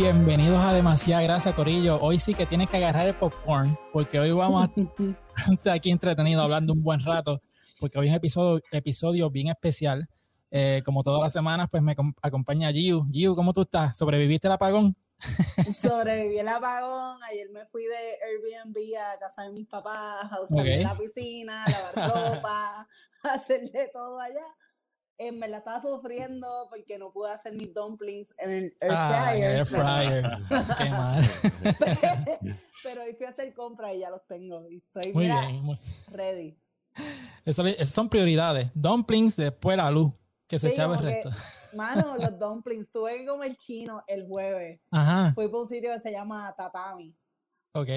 Bienvenidos a Demasiada Grasa, Corillo. Hoy sí que tienes que agarrar el popcorn, porque hoy vamos a estar aquí entretenidos hablando un buen rato, porque hoy es un episodio, episodio bien especial. Eh, como todas las semanas, pues me acompaña Giu. Giu, ¿cómo tú estás? ¿Sobreviviste el apagón? Sobreviví el apagón. Ayer me fui de Airbnb a casa de mis papás, a usar la piscina, a lavar ropa, a hacerle todo allá en verdad estaba sufriendo porque no pude hacer mis dumplings en el air ah, fryer. air fryer. Qué mal. pero, hoy fui a hacer compras y ya los tengo. Y estoy muy bien, ready. Eso, esas son prioridades. Dumplings, después la luz, que se echaba el resto. Mano, los dumplings. Tuve que comer chino el jueves. Ajá. Fui por un sitio que se llama Tatami. Ok.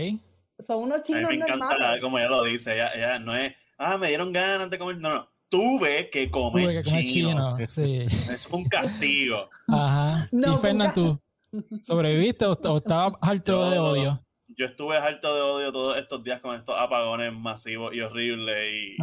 Son unos chinos a mí me encanta, como ella lo dice, ella, ella no es, ah, me dieron ganas de comer, no, no tuve que comer, chino. Es un castigo. Ajá. y Fernando, ¿tú sobreviviste o, estabas harto de odio? Yo estuve harto de odio todos estos días con estos apagones masivos y horribles. Y,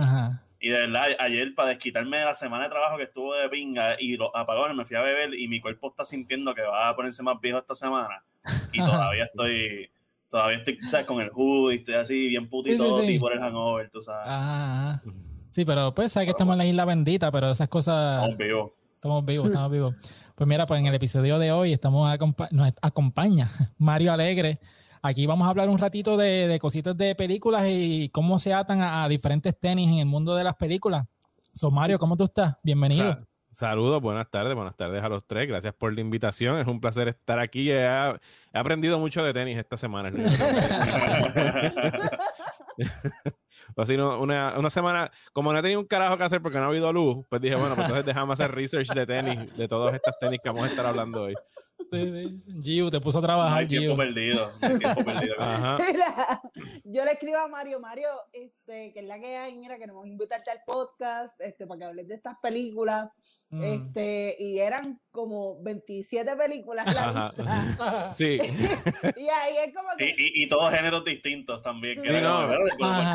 y de verdad, ayer para desquitarme de la semana de trabajo que estuvo de pinga y los apagones, me fui a beber y mi cuerpo está sintiendo que va a ponerse más viejo esta semana. Y todavía estoy todavía estoy, ¿sabes? Con el hoodie, estoy así bien putito y por el hangover, tú sabes. Ajá. Sí, pero pues sabes que estamos en la isla bendita, pero esas cosas. Estamos vivos. Estamos vivos, estamos vivos. Pues mira, pues en el episodio de hoy estamos nos acompaña Mario Alegre. Aquí vamos a hablar un ratito de, cositas de películas y cómo se atan a, diferentes tenis en el mundo de las películas. So, Mario, ¿cómo tú estás? Bienvenido. saludos, buenas tardes, buenas tardes a los tres. Gracias por la invitación. Es un placer estar aquí. He, he aprendido mucho de tenis esta semana. Así, una, una, semana, como no he tenido un carajo que hacer porque no ha habido luz, pues dije, bueno, pues entonces dejamos hacer research de tenis, de todas estas tenis que vamos a estar hablando hoy. Giu, te puso a trabajar. Tiempo perdido. Tiempo perdido. Mira, yo le escribo a Mario, Mario, este, que es la que hay, mira, queremos invitarte al podcast, este, para que hables de estas películas, mm. este, y eran como 27 películas la Sí. y ahí es como que... Y, y, todos géneros distintos también. Que no.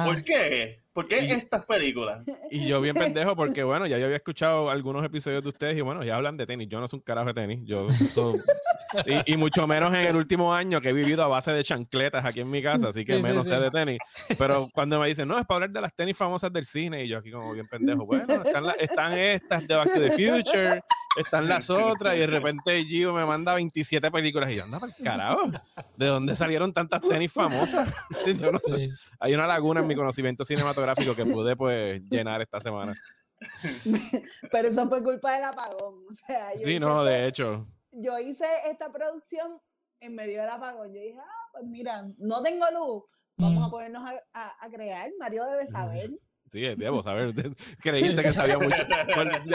¿Por qué? ¿Por qué estas películas? Y yo bien pendejo porque, bueno, ya yo había escuchado algunos episodios de ustedes y, bueno, ya hablan de tenis. Yo no soy un carajo de tenis. Yo y, mucho menos en el último año que he vivido a base de chancletas aquí en mi casa, así que menos sé de tenis. Pero cuando me dicen, no, es para hablar de las tenis famosas del cine, y yo aquí como bien pendejo, bueno, están, están estas de Back to the Future, están las otras, y de repente Gio me manda 27 películas y yo, anda para el carajo, ¿de dónde salieron tantas tenis famosas? Hay una laguna en mi conocimiento cinematográfico que pude pues llenar esta semana. Pero eso fue culpa del apagón. O sea, sí, no, de hecho. Yo hice esta producción en medio del apagón. Yo dije, ah, pues mira, no tengo luz. Vamos a mm. ponernos a, a crear. Mario debe saber. Sí, debo saber. Creíste que sabía mucho.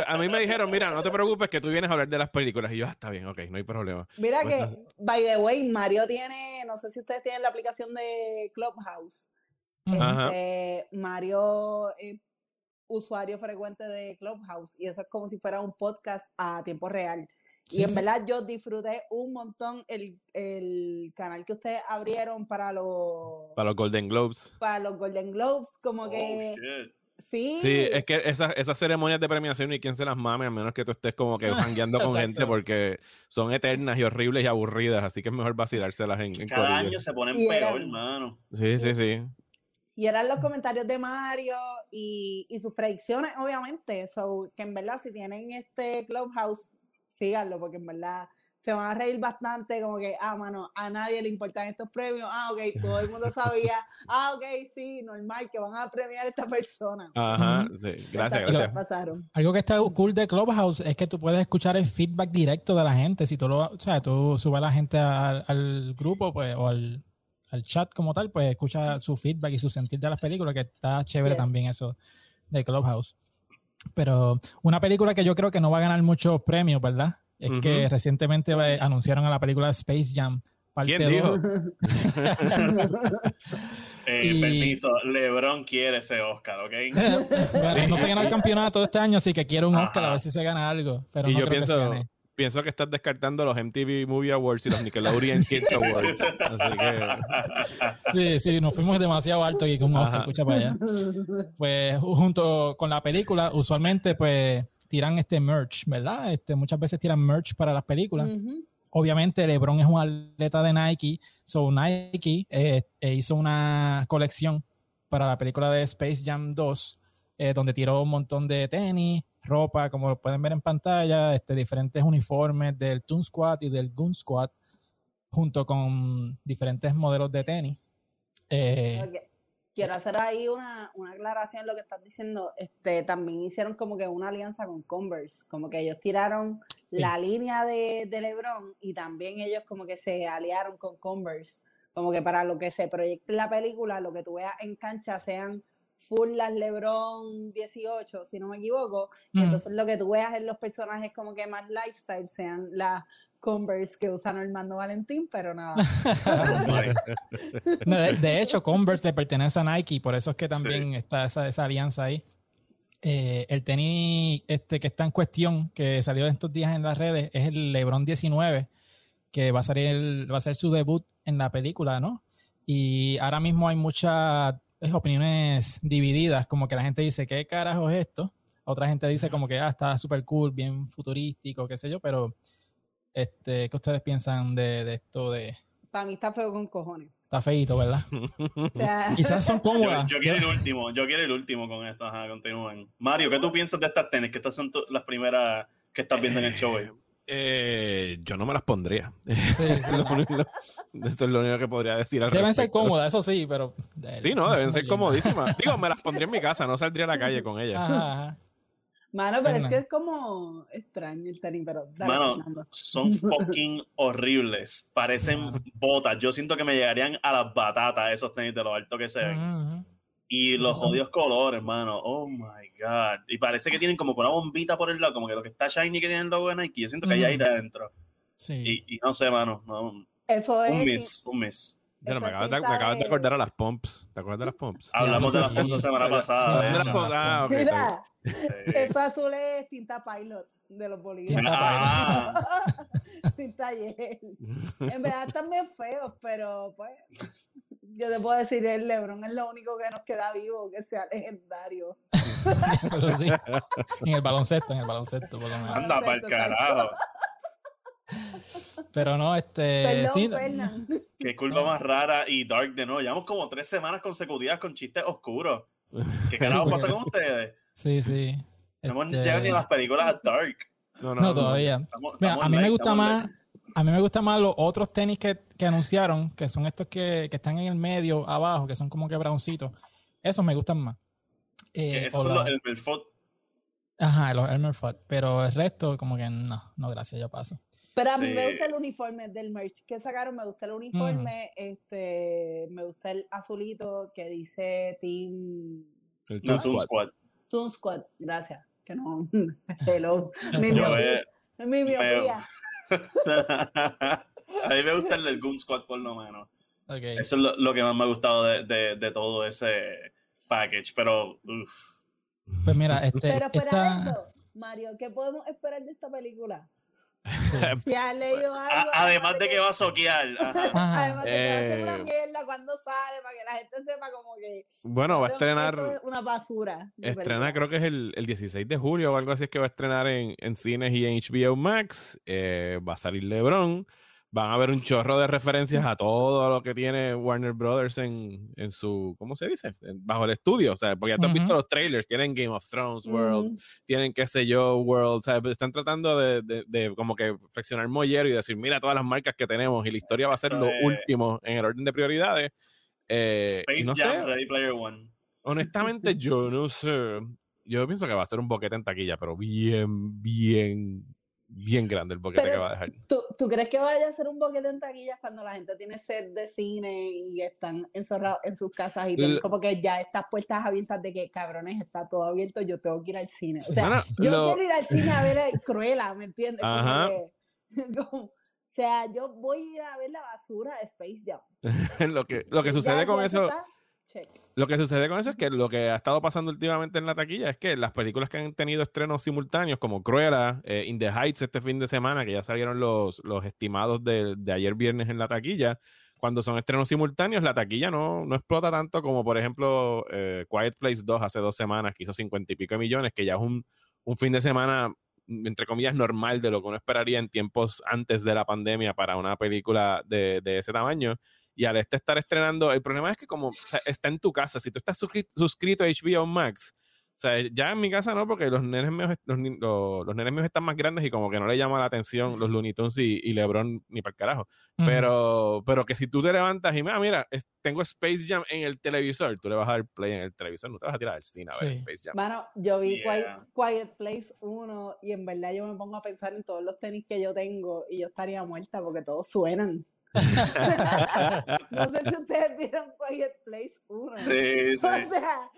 a mí me dijeron, mira, no te preocupes que tú vienes a hablar de las películas. Y yo, ah, está bien, ok, no hay problema. Mira pues que, by the way, Mario tiene, no sé si ustedes tienen la aplicación de Clubhouse. Este, Mario es usuario frecuente de Clubhouse y eso es como si fuera un podcast a tiempo real. Y en verdad yo disfruté un montón el, el, canal que ustedes abrieron para los... Para los Golden Globes. Para los Golden Globes, como oh, que... Sí. Sí, es que esas, esas ceremonias de premiación y quién se las mame, a menos que tú estés como que jangueando con gente porque son eternas y horribles y aburridas, así que es mejor vacilárselas en, en Cada año se ponen peor, hermano. Sí, sí, sí. Y eran los comentarios de Mario y, y sus predicciones, obviamente. So, que en verdad, si tienen este Clubhouse, síganlo, porque en verdad se van a reír bastante, como que, ah, mano, a nadie le importan estos premios, ah, ok, todo el mundo sabía, ah, ok, sí, normal, que van a premiar a esta persona. Ajá, sí, gracias, gracias. Pasaron. Algo que está cool de Clubhouse es que tú puedes escuchar el feedback directo de la gente, si tú lo, o sea, tú subes a la gente al, al grupo, pues, o al, al chat como tal, pues escucha su feedback y su sentir de las películas, que está chévere también eso de Clubhouse. Pero una película que yo creo que no va a ganar muchos premios, ¿verdad? Es que recientemente anunciaron a la película Space Jam. ¿Quién dijo? eh, Permiso, LeBron quiere ese Oscar, ¿ok? no se ganó el campeonato este año, así que quiere un Oscar a ver si se gana algo. Pero y no yo pienso, pienso que estás descartando los MTV Movie Awards y los Nickelodeon Kids Awards. Así que... Sí, sí, nos fuimos demasiado alto y con Oscar, escucha para allá. Pues junto con la película, usualmente pues tiran este merch, ¿verdad? Este, muchas veces tiran merch para las películas. obviamente LeBron es un atleta de Nike, so Nike eh, eh, hizo una colección para la película de Space Jam 2, eh, donde tiró un montón de tenis, ropa, como lo pueden ver en pantalla, este, diferentes uniformes del Toon Squad y del Goon Squad, junto con diferentes modelos de tenis. Quiero hacer ahí una, una aclaración lo que estás diciendo. Este, también hicieron como que una alianza con Converse, como que ellos tiraron la línea de, de, LeBron y también ellos como que se aliaron con Converse, como que para lo que se proyecte la película, lo que tú veas en cancha sean full las LeBron 18, si no me equivoco, y entonces lo que tú veas en los personajes como que más lifestyle sean las Converse que usan Armando Valentín, pero nada. de, hecho, Converse le pertenece a Nike, por eso es que también está esa, esa, alianza ahí. Eh, el tenis este, que está en cuestión, que salió estos días en las redes, es el LeBron 19, que va a, salir, va a ser su debut en la película, ¿no? Y ahora mismo hay muchas opiniones divididas, como que la gente dice, ¿qué carajo es esto? Otra gente dice como que ah, está súper cool, bien futurístico, qué sé yo, pero este, ¿Qué ustedes piensan de, esto? De... Para mí está feo con cojones. Está feito, ¿verdad? Quizás son cómodas. Yo, quiero el último, yo quiero el último con esto. Ajá, continúen. Mario, ¿qué tú piensas de estas tenis? Que estas son las primeras que estás viendo en el show. Eh, eh, yo no me las pondría. Sí, eso, es lo único que podría decir. Al deben ser cómodas, eso sí, pero. Sí, no, deben ser comodísimas. Digo, me las pondría en mi casa, no saldría a la calle con ellas. Ajá. Mano, pero es que es como extraño el tenis, pero. Mano, son fucking horribles. Parecen botas. Yo siento que me llegarían a las batatas esos tenis de lo alto que se ven. Y los odios colores, mano. Oh my god. Y parece que tienen como una bombita por el lado, como que lo que está shiny que tiene el logo de Nike. Yo siento que hay aire adentro. Sí. Y, no sé, mano. Eso es. Un miss, un miss. me, acabas de, me, acordar a las pumps. ¿Te acuerdas de las pumps? Hablamos de las pumps la semana pasada. Ah, Mira, eso azul es tinta pilot de los bolígrafos. Ah. tinta En verdad están bien feos, pero pues yo te puedo decir, el Lebron es lo único que nos queda vivo que sea legendario. En el baloncesto, en el baloncesto, por lo menos. Anda para el carajo. Pero no, este. sí, Qué culpa más rara y dark de nuevo. Llevamos como tres semanas consecutivas con chistes oscuros. ¿Qué carajo pasa con ustedes? Sí, sí. No hemos llegado este, ni a las películas dark. No, no, todavía. a mí me gusta más. A mí me gustan más los otros tenis que, que anunciaron, que son estos que, que, están en el medio, abajo, que son como que browncitos. Esos me gustan más. Eh, esos son los Elmer Ajá, los Elmer Pero el resto, como que no, no, gracias, ya paso. Pero a mí me gusta el uniforme del merch que sacaron, me gusta el uniforme, este, me gusta el azulito que dice Team. El Toon Squad. Toon Squad, gracias. Que no. Hello. Mi miopía. Mi miopía. a mí me gusta el del Goon Squad por lo menos. Eso es lo, que más me ha gustado de, de, de todo ese package, pero uff. Pues mira, este. Pero fuera de eso, Mario, ¿qué podemos esperar de esta película? Si has leído algo. además de que va a soquear. Además de que va a ser una eh, mierda cuando sale, para que la gente sepa como que. Bueno, va a estrenar. Una basura. Estrena, creo que es el, el, 16 de julio o algo así, es que va a estrenar en, en cines y en HBO Max. Eh, va a salir LeBron van a ver un chorro de referencias a todo lo que tiene Warner Brothers en, en su, ¿cómo se dice? bajo el estudio, o sea, porque ya te has visto los trailers, tienen Game of Thrones World, tienen qué sé yo, World, o sea, están tratando de, de, de, como que flexionar mollero y decir, mira todas las marcas que tenemos y la historia va a ser lo último en el orden de prioridades. Eh, Space Jam, Ready Player One. Honestamente, yo no sé. Yo pienso que va a ser un boquete en taquilla, pero bien, bien bien grande el boquete que va a dejar. ¿tú, ¿tú, crees que vaya a ser un boquete en taquillas cuando la gente tiene sed de cine y están encerrados en sus casas y tienen como que ya estas puertas abiertas de que cabrones está todo abierto, yo tengo que ir al cine? O sea, yo quiero ir al cine a ver Cruella, ¿me entiendes? o sea, yo voy a ir a ver la basura de Space Jam. lo que, lo que sucede con eso... Lo que sucede con eso es que lo que ha estado pasando últimamente en la taquilla es que las películas que han tenido estrenos simultáneos, como Cruella, eh, In the Heights este fin de semana, que ya salieron los, los estimados de, de, ayer viernes en la taquilla, cuando son estrenos simultáneos, la taquilla no, no explota tanto como, por ejemplo, eh, Quiet Place 2 hace dos semanas, que hizo cincuenta y pico millones, que ya es un, un fin de semana entre comillas, normal de lo que uno esperaría en tiempos antes de la pandemia para una película de, de ese tamaño. Y al este estar estrenando, el problema es que como está en tu casa, si tú estás suscrito, a HBO Max, o sea, ya en mi casa no, porque los nenes míos, los, los, nenes míos están más grandes y como que no le llama la atención los Looney Tunes y, LeBron ni para el carajo. pero, pero que si tú te levantas y ah, mira, tengo Space Jam en el televisor, tú le vas a dar play en el televisor, no te vas a tirar al cine a ver Space Jam. Bueno, yo vi Quiet, Place 1 y en verdad yo me pongo a pensar en todos los tenis que yo tengo y yo estaría muerta porque todos suenan. no sé si ustedes vieron Quiet Place 1. Sí, sí. O sea,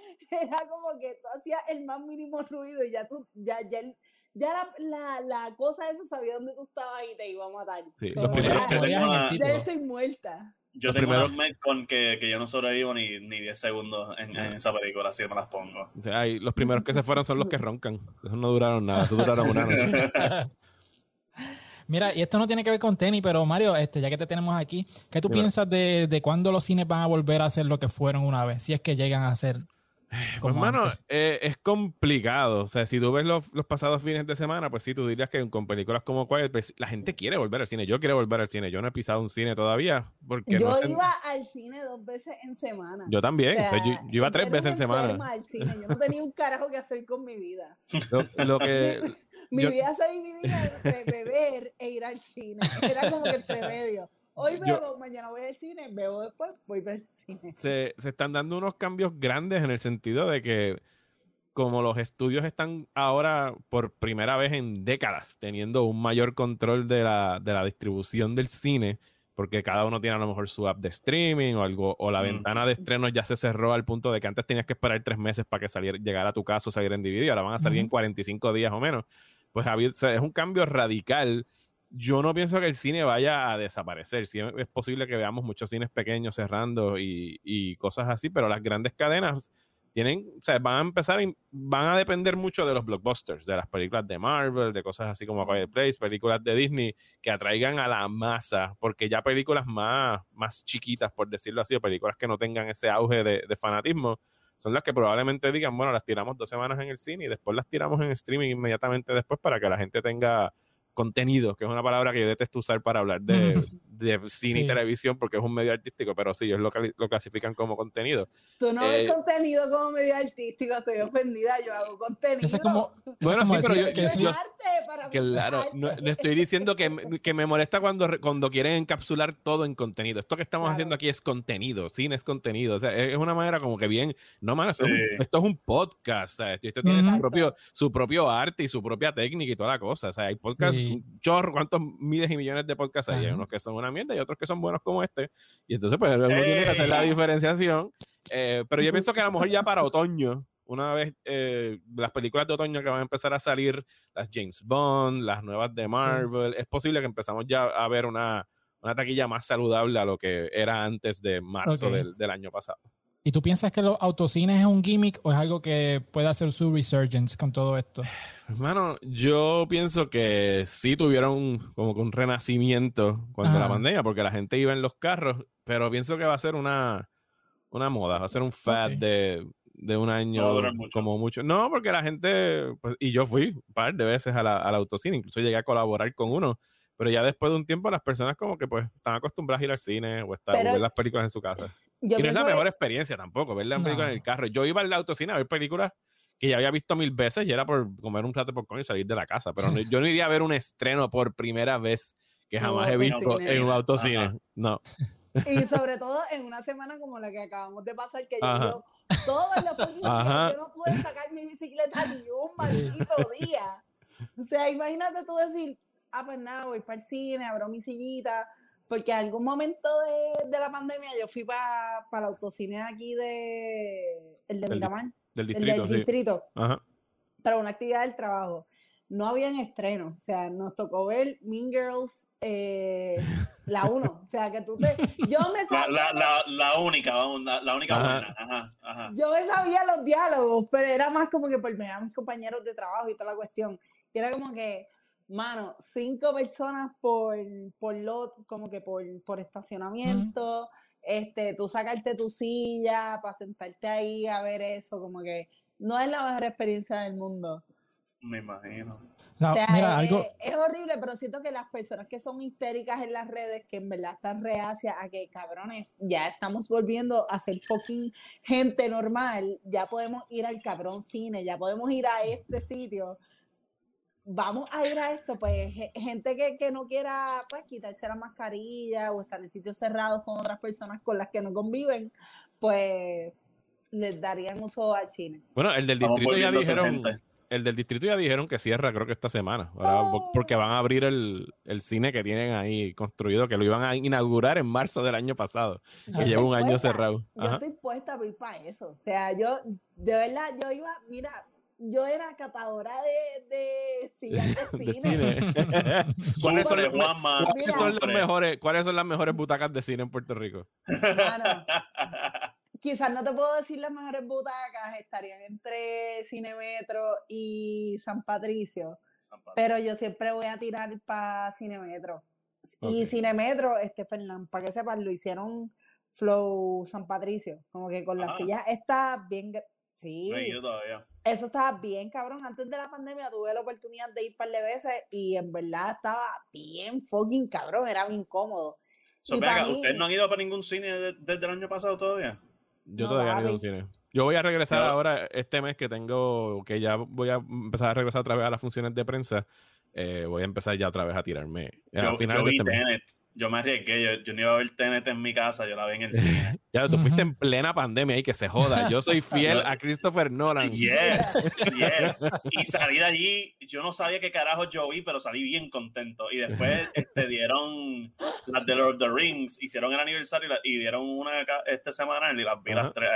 era como que tú hacías el más mínimo ruido y ya tú, ya, ya, ya la, la, la cosa esa sabía dónde tú estabas y te iba a matar. Sí, los primeros ya, ya estoy muerta. Yo tengo con que, que, yo no sobrevivo ni, ni 10 segundos en, en, esa película, así me las pongo. O sea, los primeros que se fueron son los que roncan. Esos no duraron nada, esos duraron una noche. Mira, y esto no tiene que ver con tenis, pero Mario, este, ya que te tenemos aquí, ¿qué tú piensas de, de cuándo los cines van a volver a hacer lo que fueron una vez? Si es que llegan a ser. Pues, mano, eh, es complicado. O sea, si tú ves los, los, pasados fines de semana, pues sí, tú dirías que con películas como Quiet, pues la gente quiere volver al cine. Yo quiero volver al cine. Yo no he pisado un cine todavía. Porque yo no iba al cine dos veces en semana. Yo también. yo, iba tres veces en semana. Yo no tenía un carajo que hacer con mi vida. lo que, Mi vida se dividía entre beber e ir al cine. Era como que el remedio. Hoy bebo, mañana voy al cine, bebo después, voy al cine. Se, se están dando unos cambios grandes en el sentido de que como los estudios están ahora por primera vez en décadas teniendo un mayor control de la, de la distribución del cine, porque cada uno tiene a lo mejor su app de streaming o algo, o la ventana de estrenos ya se cerró al punto de que antes tenías que esperar tres meses para que saliera, llegara a tu caso, salir en DVD, ahora van a salir en 45 días o menos pues es un cambio radical. Yo no pienso que el cine vaya a desaparecer. Sí, es posible que veamos muchos cines pequeños cerrando y, cosas así, pero las grandes cadenas tienen, o van a empezar, van a depender mucho de los blockbusters, de las películas de Marvel, de cosas así como Quiet Place, películas de Disney que atraigan a la masa, porque ya películas más, más chiquitas, por decirlo así, películas que no tengan ese auge de fanatismo, son las que probablemente digan, bueno, las tiramos dos semanas en el cine y después las tiramos en streaming inmediatamente después para que la gente tenga contenido, que es una palabra que yo detesto usar para hablar de, de cine y televisión porque es un medio artístico, pero sí, ellos lo, lo clasifican como contenido. Tú no ves eh, contenido como medio artístico, estoy ofendida, yo hago contenido. Eso es como, bueno, sí, pero yo, que es arte para Claro, no, estoy diciendo que, que, me molesta cuando, cuando quieren encapsular todo en contenido. Esto que estamos haciendo aquí es contenido, cine es contenido. O sea, es una manera como que bien, no más, esto, es un podcast, esto tiene su propio, su propio arte y su propia técnica y toda la cosa. O sea, hay podcasts, un chorro, ¿cuántos miles y millones de podcasts hay? Hay unos que son una mierda y otros que son buenos como este. Y entonces, pues, uno tiene que hacer la diferenciación. Eh, pero yo pienso que a lo mejor ya para otoño, una vez eh, las películas de otoño que van a empezar a salir, las James Bond, las nuevas de Marvel, es posible que empezamos ya a ver una, una taquilla más saludable a lo que era antes de marzo del, del año pasado. ¿Y tú piensas que los autocines es un gimmick o es algo que puede hacer su resurgence con todo esto? Hermano, yo pienso que sí tuvieron como que un renacimiento cuando la pandemia, porque la gente iba en los carros, pero pienso que va a ser una, una moda, va a ser un fad de, de, un año como mucho. No, porque la gente, pues, y yo fui un par de veces a la, al autocine, incluso llegué a colaborar con uno, pero ya después de un tiempo las personas como que pues están acostumbradas a ir al cine o estar a ver las películas en su casa y no es la mejor experiencia tampoco, ver la película en el carro. Yo iba al autocine a ver películas que ya había visto mil veces y era por comer un plato de popcorn y salir de la casa. Pero yo no iría a ver un estreno por primera vez que jamás he visto en un autocine. No. Y sobre todo en una semana como la que acabamos de pasar, que yo todos los días yo no pude sacar mi bicicleta ni un maldito día. O sea, imagínate tú decir, ah, pues nada, voy para el cine, abro mi sillita, porque en algún momento de, de la pandemia yo fui para pa el autocine aquí de el de Miramar. Del distrito. El del distrito. Para una actividad del trabajo. No habían estreno. O sea, nos tocó ver Mean Girls eh, la 1. O sea, que tú te. Yo me sabía. La, la, la, única, vamos, la, única buena. Ajá, ajá. Yo me sabía los diálogos, pero era más como que por ver a mis compañeros de trabajo y toda la cuestión. Y era como que mano, cinco personas por, por lot, como que por, por estacionamiento, este, tú sacarte tu silla para sentarte ahí a ver eso, como que no es la mejor experiencia del mundo. Me imagino. o sea, es, horrible, pero siento que las personas que son histéricas en las redes, que en verdad están reacias a que, cabrones, ya estamos volviendo a ser fucking gente normal, ya podemos ir al cabrón cine, ya podemos ir a este sitio, vamos a ir a esto, pues gente que, que no quiera pues, quitarse la mascarilla o estar en sitios cerrados con otras personas con las que no conviven, pues les darían uso al cine. Bueno, el del distrito ya dijeron el del distrito ya dijeron que cierra, creo que esta semana, oh. porque van a abrir el, cine que tienen ahí construido, que lo iban a inaugurar en marzo del año pasado, que lleva un año cerrado. Yo estoy puesta a abrir para eso. O sea, yo, de verdad, yo iba, mira, yo era catadora de, de de cine. ¿Cuáles, son, las mejores, ¿Cuáles son las mejores butacas de cine en Puerto Rico? quizás no te puedo decir las mejores butacas, estarían entre Cinemetro y San Patricio, pero yo siempre voy a tirar para Cinemetro. Y Cinemetro, este Fernán, para que sepas, lo hicieron Flow San Patricio, como que con las sillas está bien. Sí, eso estaba bien cabrón. Antes de la pandemia tuve la oportunidad de ir un par de veces y en verdad estaba bien fucking cabrón, era bien cómodo. ¿Ustedes no han ido para ningún cine desde el año pasado todavía? Yo todavía no he ido al cine. Yo voy a regresar ahora este mes que tengo, que ya voy a empezar a regresar otra vez a las funciones de prensa. Eh, voy a empezar ya otra vez a tirarme. Yo, final de este yo me arriesgué, yo, yo, no iba a ver TNT en mi casa, yo la vi en el cine. ya, tú fuiste en plena pandemia y que se joda. Yo soy fiel a Christopher Nolan. Yes, yes. Y salí de allí, yo no sabía qué carajo yo vi, pero salí bien contento. Y después este, dieron las de Lord of the Rings, hicieron el aniversario y, dieron una esta semana y las vi las tres.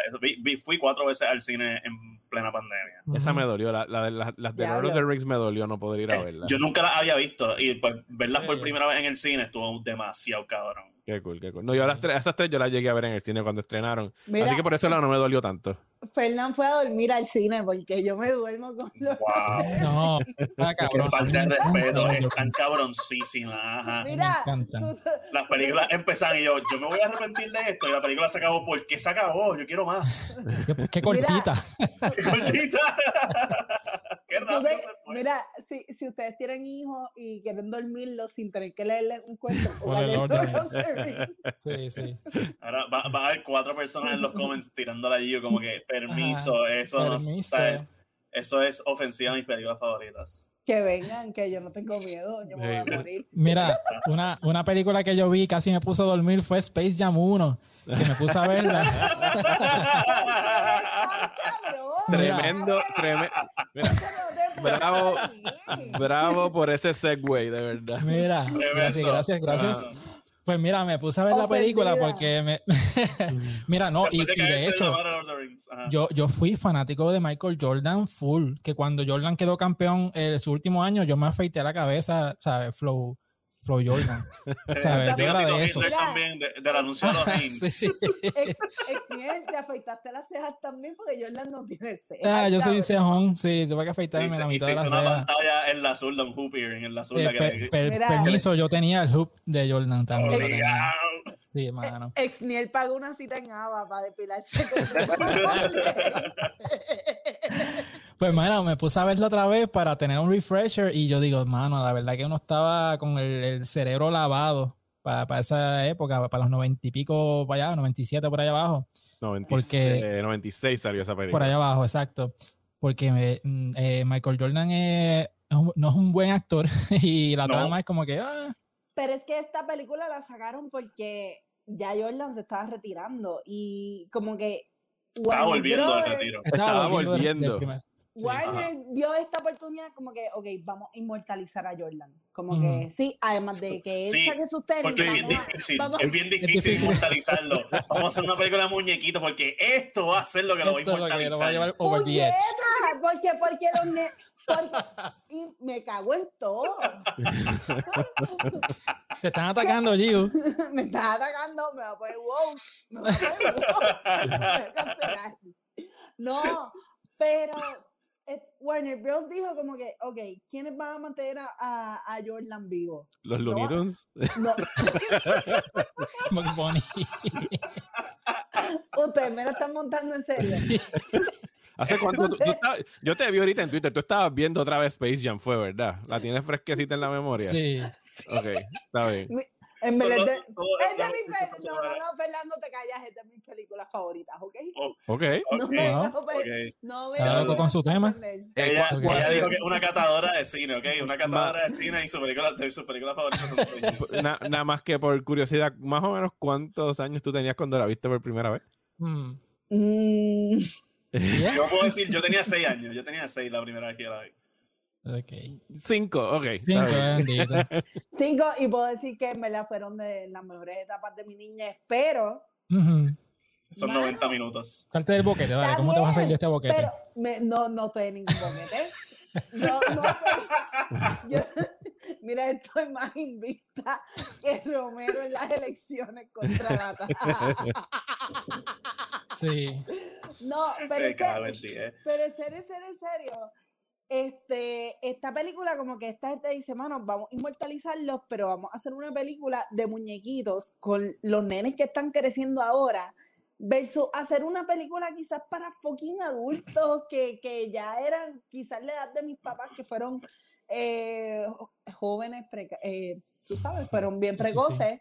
fui cuatro veces al cine en plena pandemia. Esa me dolió, la, la, las de Lord of the Rings me dolió, no poder ir a eh, verla. Yo nunca las había visto y pues, verlas por primera vez en el cine estuvo demasiado cabrón. Qué cool, qué cool. No, yo las tres, esas tres yo las llegué a ver en el cine cuando estrenaron. Así que por eso no me dolió tanto. Fernán fue a dormir al cine porque yo me duermo con los. ¡Wow! No, Qué falta de respeto, están cabroncísimas. Mira, las películas empezaron y yo, yo me voy a arrepentir de esto. Y la película se acabó. ¿Por qué se acabó? Yo quiero más. Qué, cortita. qué cortita. qué rápido Mira, si, si ustedes tienen hijos y quieren dormirlos sin tener que leerles un cuento, Sí, sí. Ahora va, va, a haber cuatro personas en los comments tirándole allí como que permiso, eso no eso es ofensiva a mis películas favoritas. Que vengan, que yo no tengo miedo, yo me voy a morir. Mira, una, una película que yo vi casi me puso a dormir fue Space Jam 1, que me puse a verla. tremendo, tremendo. Bravo, bravo por ese segue, de verdad. Mira, gracias, gracias, gracias. Pues mira, me puse a ver la película porque me... mira, no, y, de hecho, yo, yo fui fanático de Michael Jordan full, que cuando Jordan quedó campeón en eh, su último año, yo me afeité la cabeza, ¿sabes? Flow, Flow Jordan. ¿Sabes? Yo era de eso. también de, del anuncio de los sí, sí. Es, bien, te afeitaste las cejas también porque Jordan no tiene cejas. Ah, yo soy cejón, sí, tuve que afeitarme la mitad de las cejas. una pantalla en la azul de un hoop en la azul. Eh, que, permiso, yo tenía el hoop de Jordan también. Oh, sí, hermano. Exniel pagó una cita en Ava para depilarse. Pues, bueno, me puse a verlo otra vez para tener un refresher y yo digo, hermano, la verdad que uno estaba con el, cerebro lavado para, esa época, para los noventa y pico para allá, 97 por allá abajo. 96, porque, 96 salió esa película. Por allá abajo, exacto. Porque mm, eh, Michael Jordan no es un buen actor y la trama es como que... Ah. Pero es que esta película la sacaron porque ya Jordan se estaba retirando y como que... Estaba volviendo al retiro. Estaba, volviendo. Warner vio esta oportunidad como que, ok, vamos a inmortalizar a Jordan. Como que, sí, además de que él saque sus tenis. Porque es bien difícil, es bien difícil inmortalizarlo. vamos a hacer una película de muñequitos porque esto va a ser lo que lo va a inmortalizar. Lo va a llevar over Porque, porque los y me cago en todo. Te están atacando, Gio. me están atacando, me va a poner wow. Me va a poner wow. Me va a cancelar. No, pero Warner Bros. dijo como que, ok, ¿quiénes van a mantener a, a, Jordan vivo? ¿Los Looney Tunes? No. Max Bunny. Ustedes me la están montando en serio. ¿Hace cuánto? Tú, yo te vi ahorita en Twitter, tú estabas viendo otra vez Space Jam, fue verdad. La tienes fresquecita en la memoria. Sí. Ok, está bien. En vez de, es de mi no, no, no, Fernando, te callas, es de mis películas favoritas, ¿ok? Oh, ok. No me okay. no me Está loco con su tema. Ella, ella, dijo que es una catadora de cine, ¿ok? Una catadora de cine y su película, su película favorita son Nada más que por curiosidad, más o menos cuántos años tú tenías cuando la viste por primera vez? Mm. Mm. Yo puedo decir, yo tenía seis años, yo tenía seis la primera vez que la vi. Okay. Cinco, ok. Cinco, Cinco, y puedo decir que me la fueron de las mejores etapas de mi niñez, pero. Son 90 minutos. Salte del boquete, dale. ¿Cómo te vas a salir de este boquete? Pero me, no, no estoy en ningún boquete. No, no yo, mira, estoy más invicta que Romero en las elecciones contra la Sí. No, pero, es serio, pero serio, en serio este, esta película, como que esta gente dice, mano, vamos a inmortalizarlos, pero vamos a hacer una película de muñequitos con los nenes que están creciendo ahora, versus hacer una película quizás para fucking adultos que, que ya eran quizás la edad de mis papás, que fueron eh, jóvenes, eh, tú sabes, fueron bien precoces.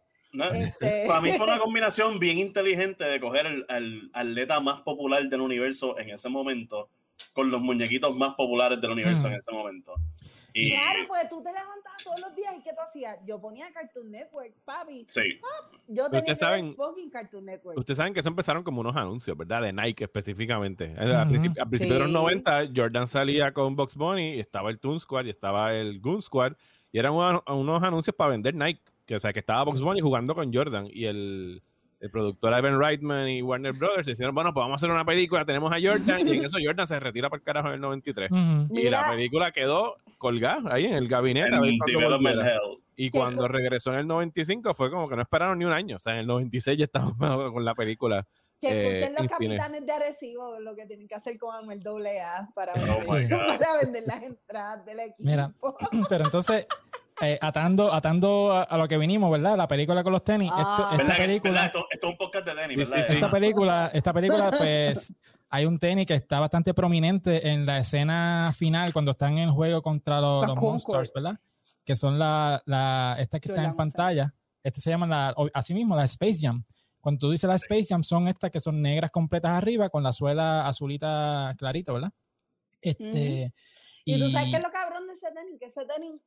Este para mí fue una combinación bien inteligente de coger el, el atleta más popular del universo en ese momento con los muñequitos más populares del universo en ese momento. Y... Claro, pues tú te levantabas todos los días y ¿qué tú hacías? Yo ponía Cartoon Network, papi. Sí. yo tenía que saben, Cartoon Network. Ustedes saben que eso empezaron como unos anuncios, ¿verdad? De Nike específicamente. Al, principio, de los 90, Jordan salía con Box Bunny, y estaba el Toon Squad y estaba el Goon Squad, y eran unos, anuncios para vender Nike. Que, o sea, que estaba Box Bunny jugando con Jordan y el el productor Ivan Reitman y Warner Brothers dijeron, bueno, pues vamos a hacer una película, tenemos a Jordan, y en eso Jordan se retira para el carajo en el 93. Y la película quedó colgada ahí en el gabinete. y cuando regresó en el 95 fue como que no esperaron ni un año. O sea, en el 96 ya estábamos con la película. Que escuchen los capitanes de Arecibo lo que tienen que hacer con el doble A para, oh para vender las entradas del equipo. Mira, pero entonces eh, atando, atando a, lo que vinimos, ¿verdad? La película con los tenis. Ah. esta película, Esto, es un podcast de tenis, ¿verdad? esta película, esta película, pues, hay un tenis que está bastante prominente en la escena final cuando están en juego contra los, Monsters, ¿verdad? Que son la, la estas que están en pantalla. Este se llama la, así mismo, la Space Jam. Cuando tú dices la Space Jam, son estas que son negras completas arriba con la suela azulita clarita, ¿verdad? Este, y, tú sabes qué es lo cabrón de ese tenis, que ese tenis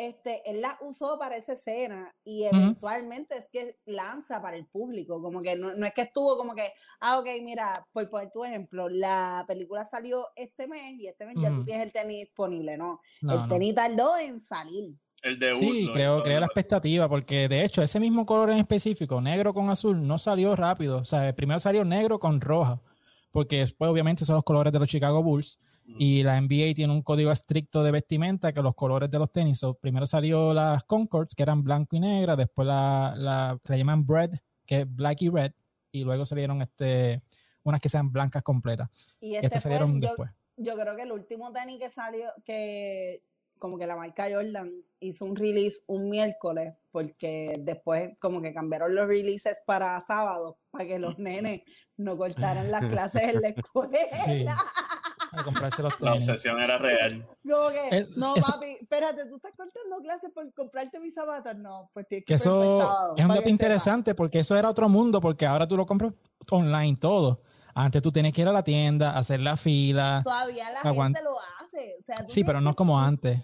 este, él la usó para esa escena y eventualmente es que lanza para el público, como que no, es que estuvo como que, ah, ok, mira, por poner tu ejemplo, la película salió este mes y este mes ya tú tienes el tenis disponible, ¿no? el tenis tardó en salir. El de sí, creo, creo la expectativa, porque de hecho ese mismo color en específico, negro con azul, no salió rápido. O sea, primero salió negro con roja, porque después obviamente son los colores de los Chicago Bulls. Y la NBA tiene un código estricto de vestimenta que los colores de los tenis. primero salió las Concords, que eran blanco y negra, después la, la que llaman Bread, que es black y red, y luego salieron este, unas que sean blancas completas. Y este estas salieron después. Yo creo que el último tenis que salió, que como que la marca Jordan hizo un release un miércoles, porque después como que cambiaron los releases para sábado, para que los nenes no cortaran las clases en la escuela a comprarse los tenis. La obsesión era real. no, papi, espérate, tú estás cortando clases por comprarte mis zapatos. No, pues tienes que, eso es un dato interesante porque eso era otro mundo, porque ahora tú lo compras online todo. Antes tú tienes que ir a la tienda, hacer la fila. Todavía la gente lo hace. sí, pero no como antes. o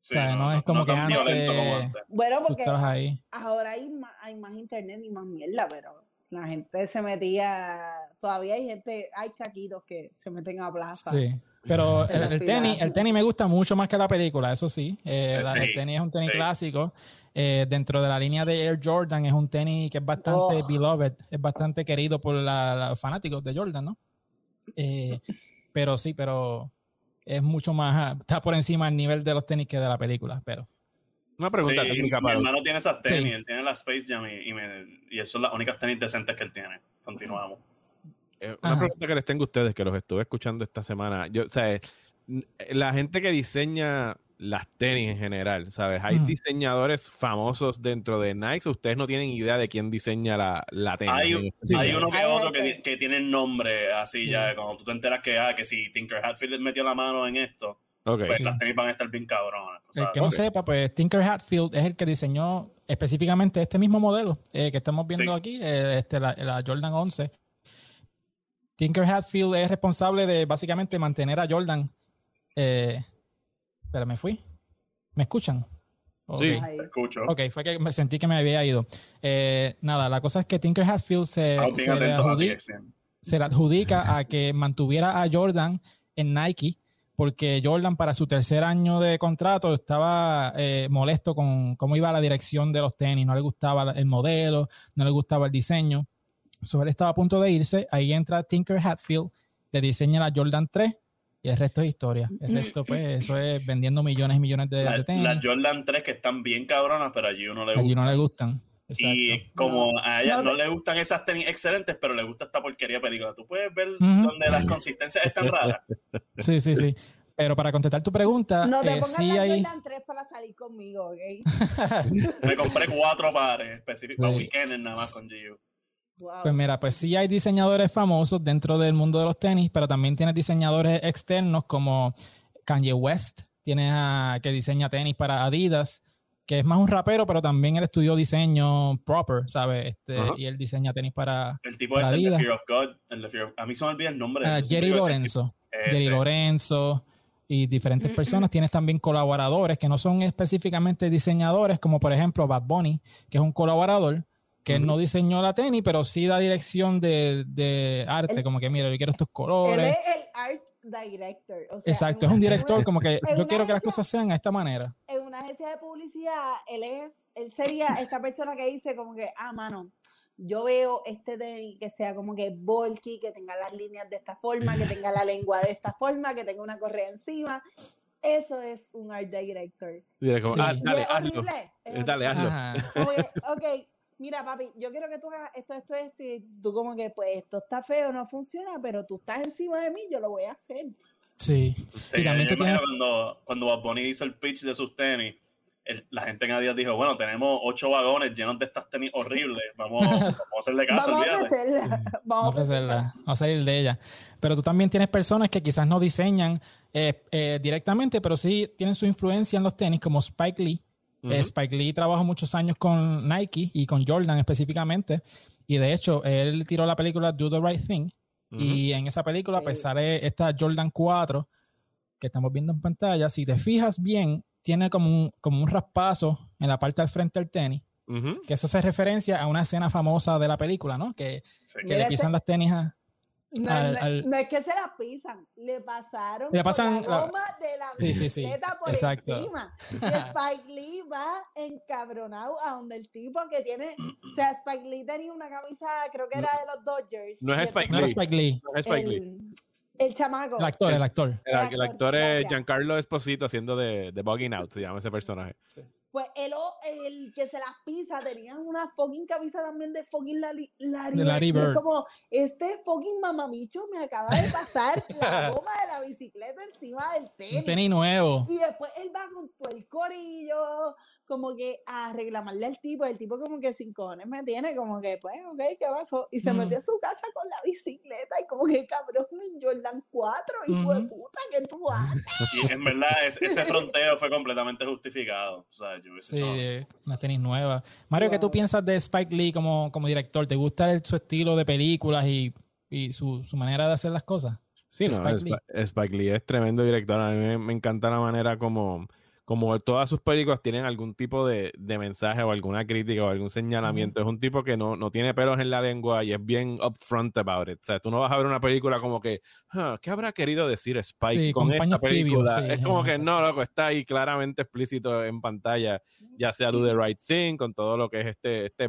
sea, no, es como que antes, Bueno, porque ahora hay más, hay más internet y más mierda, pero la gente se metía, todavía hay gente, hay caquitos que se meten a plaza. Sí. Pero el, tenis, el tenis me gusta mucho más que la película, eso sí. Eh, el tenis es un tenis clásico. Eh, dentro de la línea de Air Jordan es un tenis que es bastante oh. beloved, es bastante querido por los fanáticos de Jordan, ¿no? Eh, pero sí, pero es mucho más, está por encima del nivel de los tenis que de la película, pero una pregunta técnica Mi hermano tiene esas tenis, él tiene la Space Jam y, y, me, y eso son las únicas tenis decentes que él tiene. Continuamos. Eh, una pregunta que les tengo a ustedes, que los estuve escuchando esta semana. Yo, o sea, la gente que diseña las tenis en general, ¿sabes? Hay diseñadores famosos dentro de Nike, ustedes no tienen idea de quién diseña la, la tenis. Hay, uno que otro que, que, tiene nombre así ya, cuando tú te enteras que, ah, que si Tinker Hatfield metió la mano en esto, pues las tenis van a estar bien cabronas. El que no sepa, pues Tinker Hatfield es el que diseñó específicamente este mismo modelo eh, que estamos viendo aquí, eh, este, la, la Jordan 11. Tinker Hatfield es responsable de básicamente mantener a Jordan eh, pero me fui. ¿Me escuchan? Sí, te escucho. Ok, fue que me sentí que me había ido. Eh, nada, la cosa es que Tinker Hatfield se, se, le adjudica, a que mantuviera a Jordan en Nike porque Jordan para su tercer año de contrato estaba eh, molesto con cómo iba la dirección de los tenis, no le gustaba el modelo, no le gustaba el diseño. So, él estaba a punto de irse, ahí entra Tinker Hatfield, le diseña la Jordan 3 y el resto es historia. El resto, pues, eso es vendiendo millones y millones de, la, tenis. Las Jordan 3 que están bien cabronas, pero allí uno le gusta. Allí no le gustan. Y como a ella no, le gustan esas tenis excelentes, pero le gusta esta porquería película. Tú puedes ver donde las consistencias están raras. Sí, sí, sí. Pero para contestar tu pregunta, no te eh, pongas sí la hay... Jordan 3 para salir conmigo, ¿ok? Me compré cuatro pares específicos para weekend nada más con Gio. Pues mira, pues sí hay diseñadores famosos dentro del mundo de los tenis, pero también tienes diseñadores externos como Kanye West, tiene a, que diseña tenis para Adidas, que es más un rapero, pero también él estudió diseño proper, ¿sabes? Este, Y él diseña tenis para. El tipo de Adidas. Fear of God. a mí se me olvida el nombre. Uh, Jerry Lorenzo. Jerry Lorenzo y diferentes mm, personas. Mm. Tienes también colaboradores que no son específicamente diseñadores, como por ejemplo Bad Bunny, que es un colaborador que no diseñó la tenis, pero sí da dirección de, de arte, como que mira, yo quiero estos colores. Él es el art director. Exacto, es un director, como que yo quiero que las cosas sean de esta manera. En una agencia de publicidad, él es, él sería esta persona que dice como que, ah, mano, yo veo este tenis que sea como que bulky, que tenga las líneas de esta forma, que tenga la lengua de esta forma, que tenga una correa encima. Eso es un art director. Ah, dale, hazlo. Dale, hazlo. ok, mira, papi, yo quiero que tú hagas esto, esto, esto, y tú como que, pues, esto está feo, no funciona, pero tú estás encima de mí, yo lo voy a hacer. Sí. y también cuando, cuando Bad Bunny hizo el pitch de sus tenis, la gente en Adidas dijo, bueno, tenemos ocho vagones llenos de estas tenis horribles, vamos, vamos a hacerle caso. vamos, a ofrecerla. vamos a ofrecerla. Vamos a salir de ella. Pero tú también tienes personas que quizás no diseñan eh, eh, directamente, pero sí tienen su influencia en los tenis, como Spike Lee Spike Lee trabajó muchos años con Nike y con Jordan específicamente. Y de hecho, él tiró la película Do the Right Thing. Y en esa película, pues sale esta Jordan 4 que estamos viendo en pantalla. Si te fijas bien, tiene como un, como un raspazo en la parte del frente del tenis. Que eso se referencia a una escena famosa de la película, ¿no? Que, que le pisan las tenis a, no, es que se la pisan, le pasaron le pasan la goma de la bicicleta por encima. Y Spike Lee va encabronado a donde el tipo que tiene, o sea, Spike Lee tenía una camisa, creo que era de los Dodgers. No es Spike, Lee. No es Spike Lee. No es Spike Lee. El, chamaco. El actor, el actor. El, actor, es Giancarlo Esposito haciendo de, de Bugging Out, se llama ese personaje. Sí. Pues el, el que se las pisa tenía una fucking camisa también de fucking Larry, Bird. como, este fucking mamamicho me acaba de pasar la goma de la bicicleta encima del tenis. Un tenis nuevo. Y después él va con todo el corillo, como que a reclamarle al tipo, el tipo como que sin cojones me tiene, como que pues, ok, ¿qué pasó? Y se metió a su casa con la bicicleta y como que cabrón, mi Jordan 4, hijo de puta, ¿qué tú haces? Y en verdad ese fronteo fue completamente justificado. O sea, yo sí, una tenis nueva. Mario, ¿qué tú piensas de Spike Lee como, como director? ¿Te gusta su estilo de películas y, y su, su, manera de hacer las cosas? Sí, no, Spike, Lee. Spike Lee es tremendo director. A mí me encanta la manera como como todas sus películas tienen algún tipo de, mensaje o alguna crítica o algún señalamiento, es un tipo que no, tiene pelos en la lengua y es bien upfront about it. O sea, tú no vas a ver una película como que, ¿qué habrá querido decir Spike con, esta película? es como que no, loco, está ahí claramente explícito en pantalla, ya sea Do the Right Thing, con todo lo que es este, este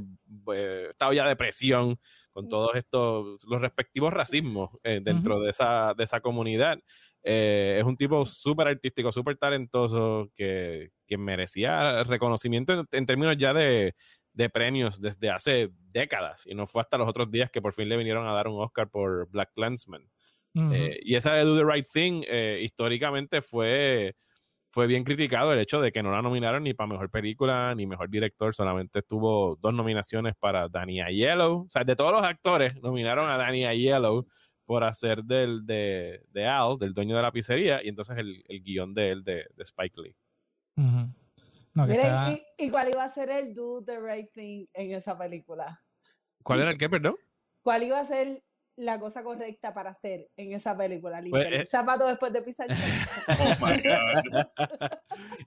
eh, estado ya de presión, con todos estos, los respectivos racismos eh, dentro de, esa, de esa comunidad. Eh, es un tipo súper artístico, súper talentoso, que, que, merecía reconocimiento en, términos ya de, de, premios desde hace décadas. Y no fue hasta los otros días que por fin le vinieron a dar un Oscar por Black Clansman. Eh, y esa de Do the Right Thing, eh, históricamente fue, fue bien criticado el hecho de que no la nominaron ni para mejor película ni mejor director, solamente tuvo dos nominaciones para Danny Aiello. O sea, de todos los actores, nominaron a Danny Aiello por hacer del, de, de, Al, del dueño de la pizzería, y entonces el, el guion de él de, de Spike Lee. Mira, ¿y, cuál iba a ser el Do the Right Thing en esa película? ¿Cuál era el qué, perdón? ¿Cuál iba a ser la cosa correcta para hacer en esa película, limpiar pues, el eh, zapato después de pisar oh my God.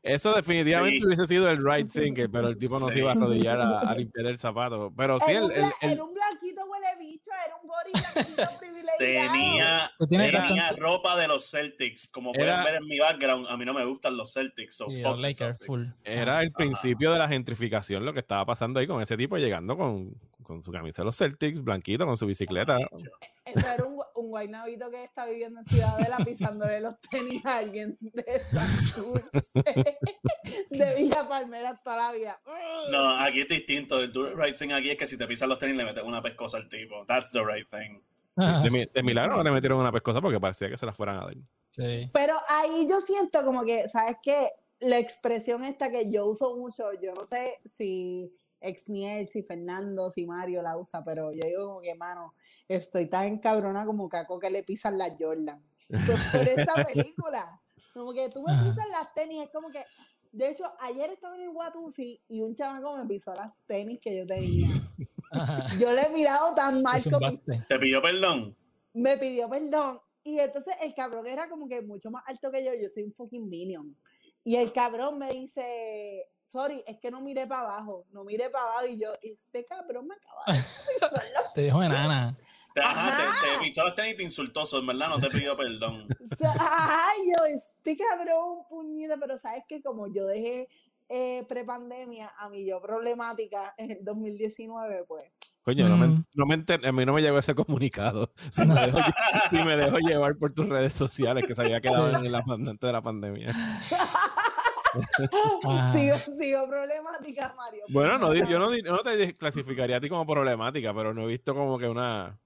Eso definitivamente hubiese sido el right thing, pero el tipo no se iba a arrodillar a, limpiar el zapato. Pero sí, era, el, el, era un blanquito huele bicho, era un body blanquito privilegiado. Tenía, tenía ropa de los Celtics, como pueden ver en mi background, a mí no me gustan los Celtics. So full. Era el principio de la gentrificación lo que estaba pasando ahí con ese tipo llegando con, con su camisa de los Celtics, blanquito, con su bicicleta. Eso era un, un guaynabito que está viviendo en Ciudadela pisándole los tenis a alguien de Santurce, de Villa Palmera toda la vida. No, aquí es distinto. El right thing aquí es que si te pisan los tenis le metes una pescosa al tipo. That's the right thing. de, milagro le metieron una pescosa porque parecía que se la fueran a dar. Sí. Pero ahí yo siento como que, ¿sabes qué? La expresión esta que yo uso mucho, yo no sé si Exniel, si Fernando, si Mario la usa, pero yo digo como que, mano, estoy tan encabrona como Caco que le pisan las Jordan. Pues por esta película. Como que tú me pisas las tenis, es como que. De hecho, ayer estaba en el Watusi y un chamaco me pisó las tenis que yo tenía. Yo le he mirado tan mal como. ¿Te pidió perdón? Me pidió perdón. Y entonces el cabrón era como que mucho más alto que yo. Yo soy un fucking minion. Y el cabrón me dice, sorry, es que no miré para abajo, no miré para abajo y yo, este cabrón me acaba de Te dijo enana. Te, ajá, te, te pisó los tenis y te insultó, en verdad no te pidió perdón. ay, yo, este cabrón, puñita, pero sabes que como yo dejé eh, prepandemia a mí yo problemática en el 2019, pues. Coño, no me, no me a mí no me llegó ese comunicado. Si me, dejo, si me dejo llevar por tus redes sociales que se había quedado en la, antes de la pandemia. Sigo, sigo, problemática, Mario. Bueno, no, yo no, no, te clasificaría a ti como problemática, pero no he visto como que una.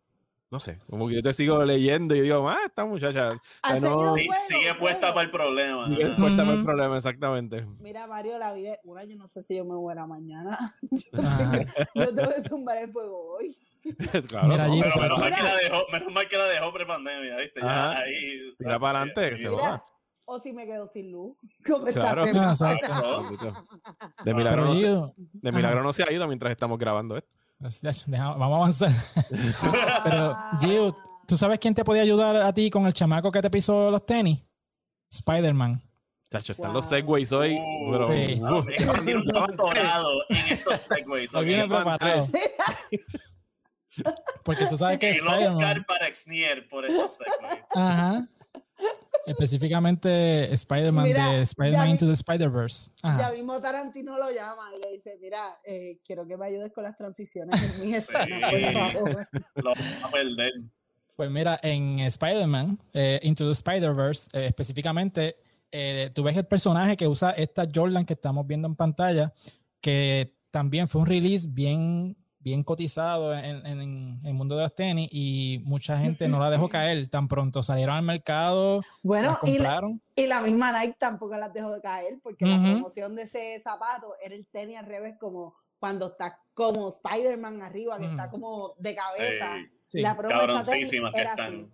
No sé, como que yo te sigo leyendo y digo, ah, esta muchacha. sigue puesta para el problema. Sigue puesta para el problema, exactamente. Mira, Mario, la vida es una, yo no sé si yo me muera mañana. yo tengo que zumbar el fuego hoy. claro, Mira, no, pero menos, mal que la dejó, menos mal que la dejó prepandemia, ¿viste? Ya ahí. Mira para adelante, que se va o si me quedo sin luz. Como claro, de, milagro no se, de milagro no se ha ido mientras estamos grabando esto. Vamos a avanzar. Pero, Gio, ¿tú sabes quién te podía ayudar a ti con el chamaco que te pisó los tenis? Spider-Man. Chacho, están los segways hoy. Uh, pero, sí. uh, en estos segways. Hoy viene preparado. Porque tú sabes que El Oscar para Exnier por estos segways. Ajá. Específicamente Spider-Man de Spider-Man Into the Spider-Verse. Ya mismo Tarantino lo llama y le dice, mira, eh, quiero que me ayudes con las transiciones en mi escena, por favor. Lo va a perder. Pues mira, en Spider-Man eh, Into the Spider-Verse, eh, específicamente, tú ves el personaje que usa esta Jordan que estamos viendo en pantalla, que también fue un release bien bien cotizado en, el mundo de los tenis y mucha gente no la dejó caer. Tan pronto salieron al mercado bueno y la, y la, misma Nike tampoco las dejó de caer porque la promoción de ese zapato era el tenis al revés como cuando está como Spider-Man arriba que está como de cabeza. La promoción era así.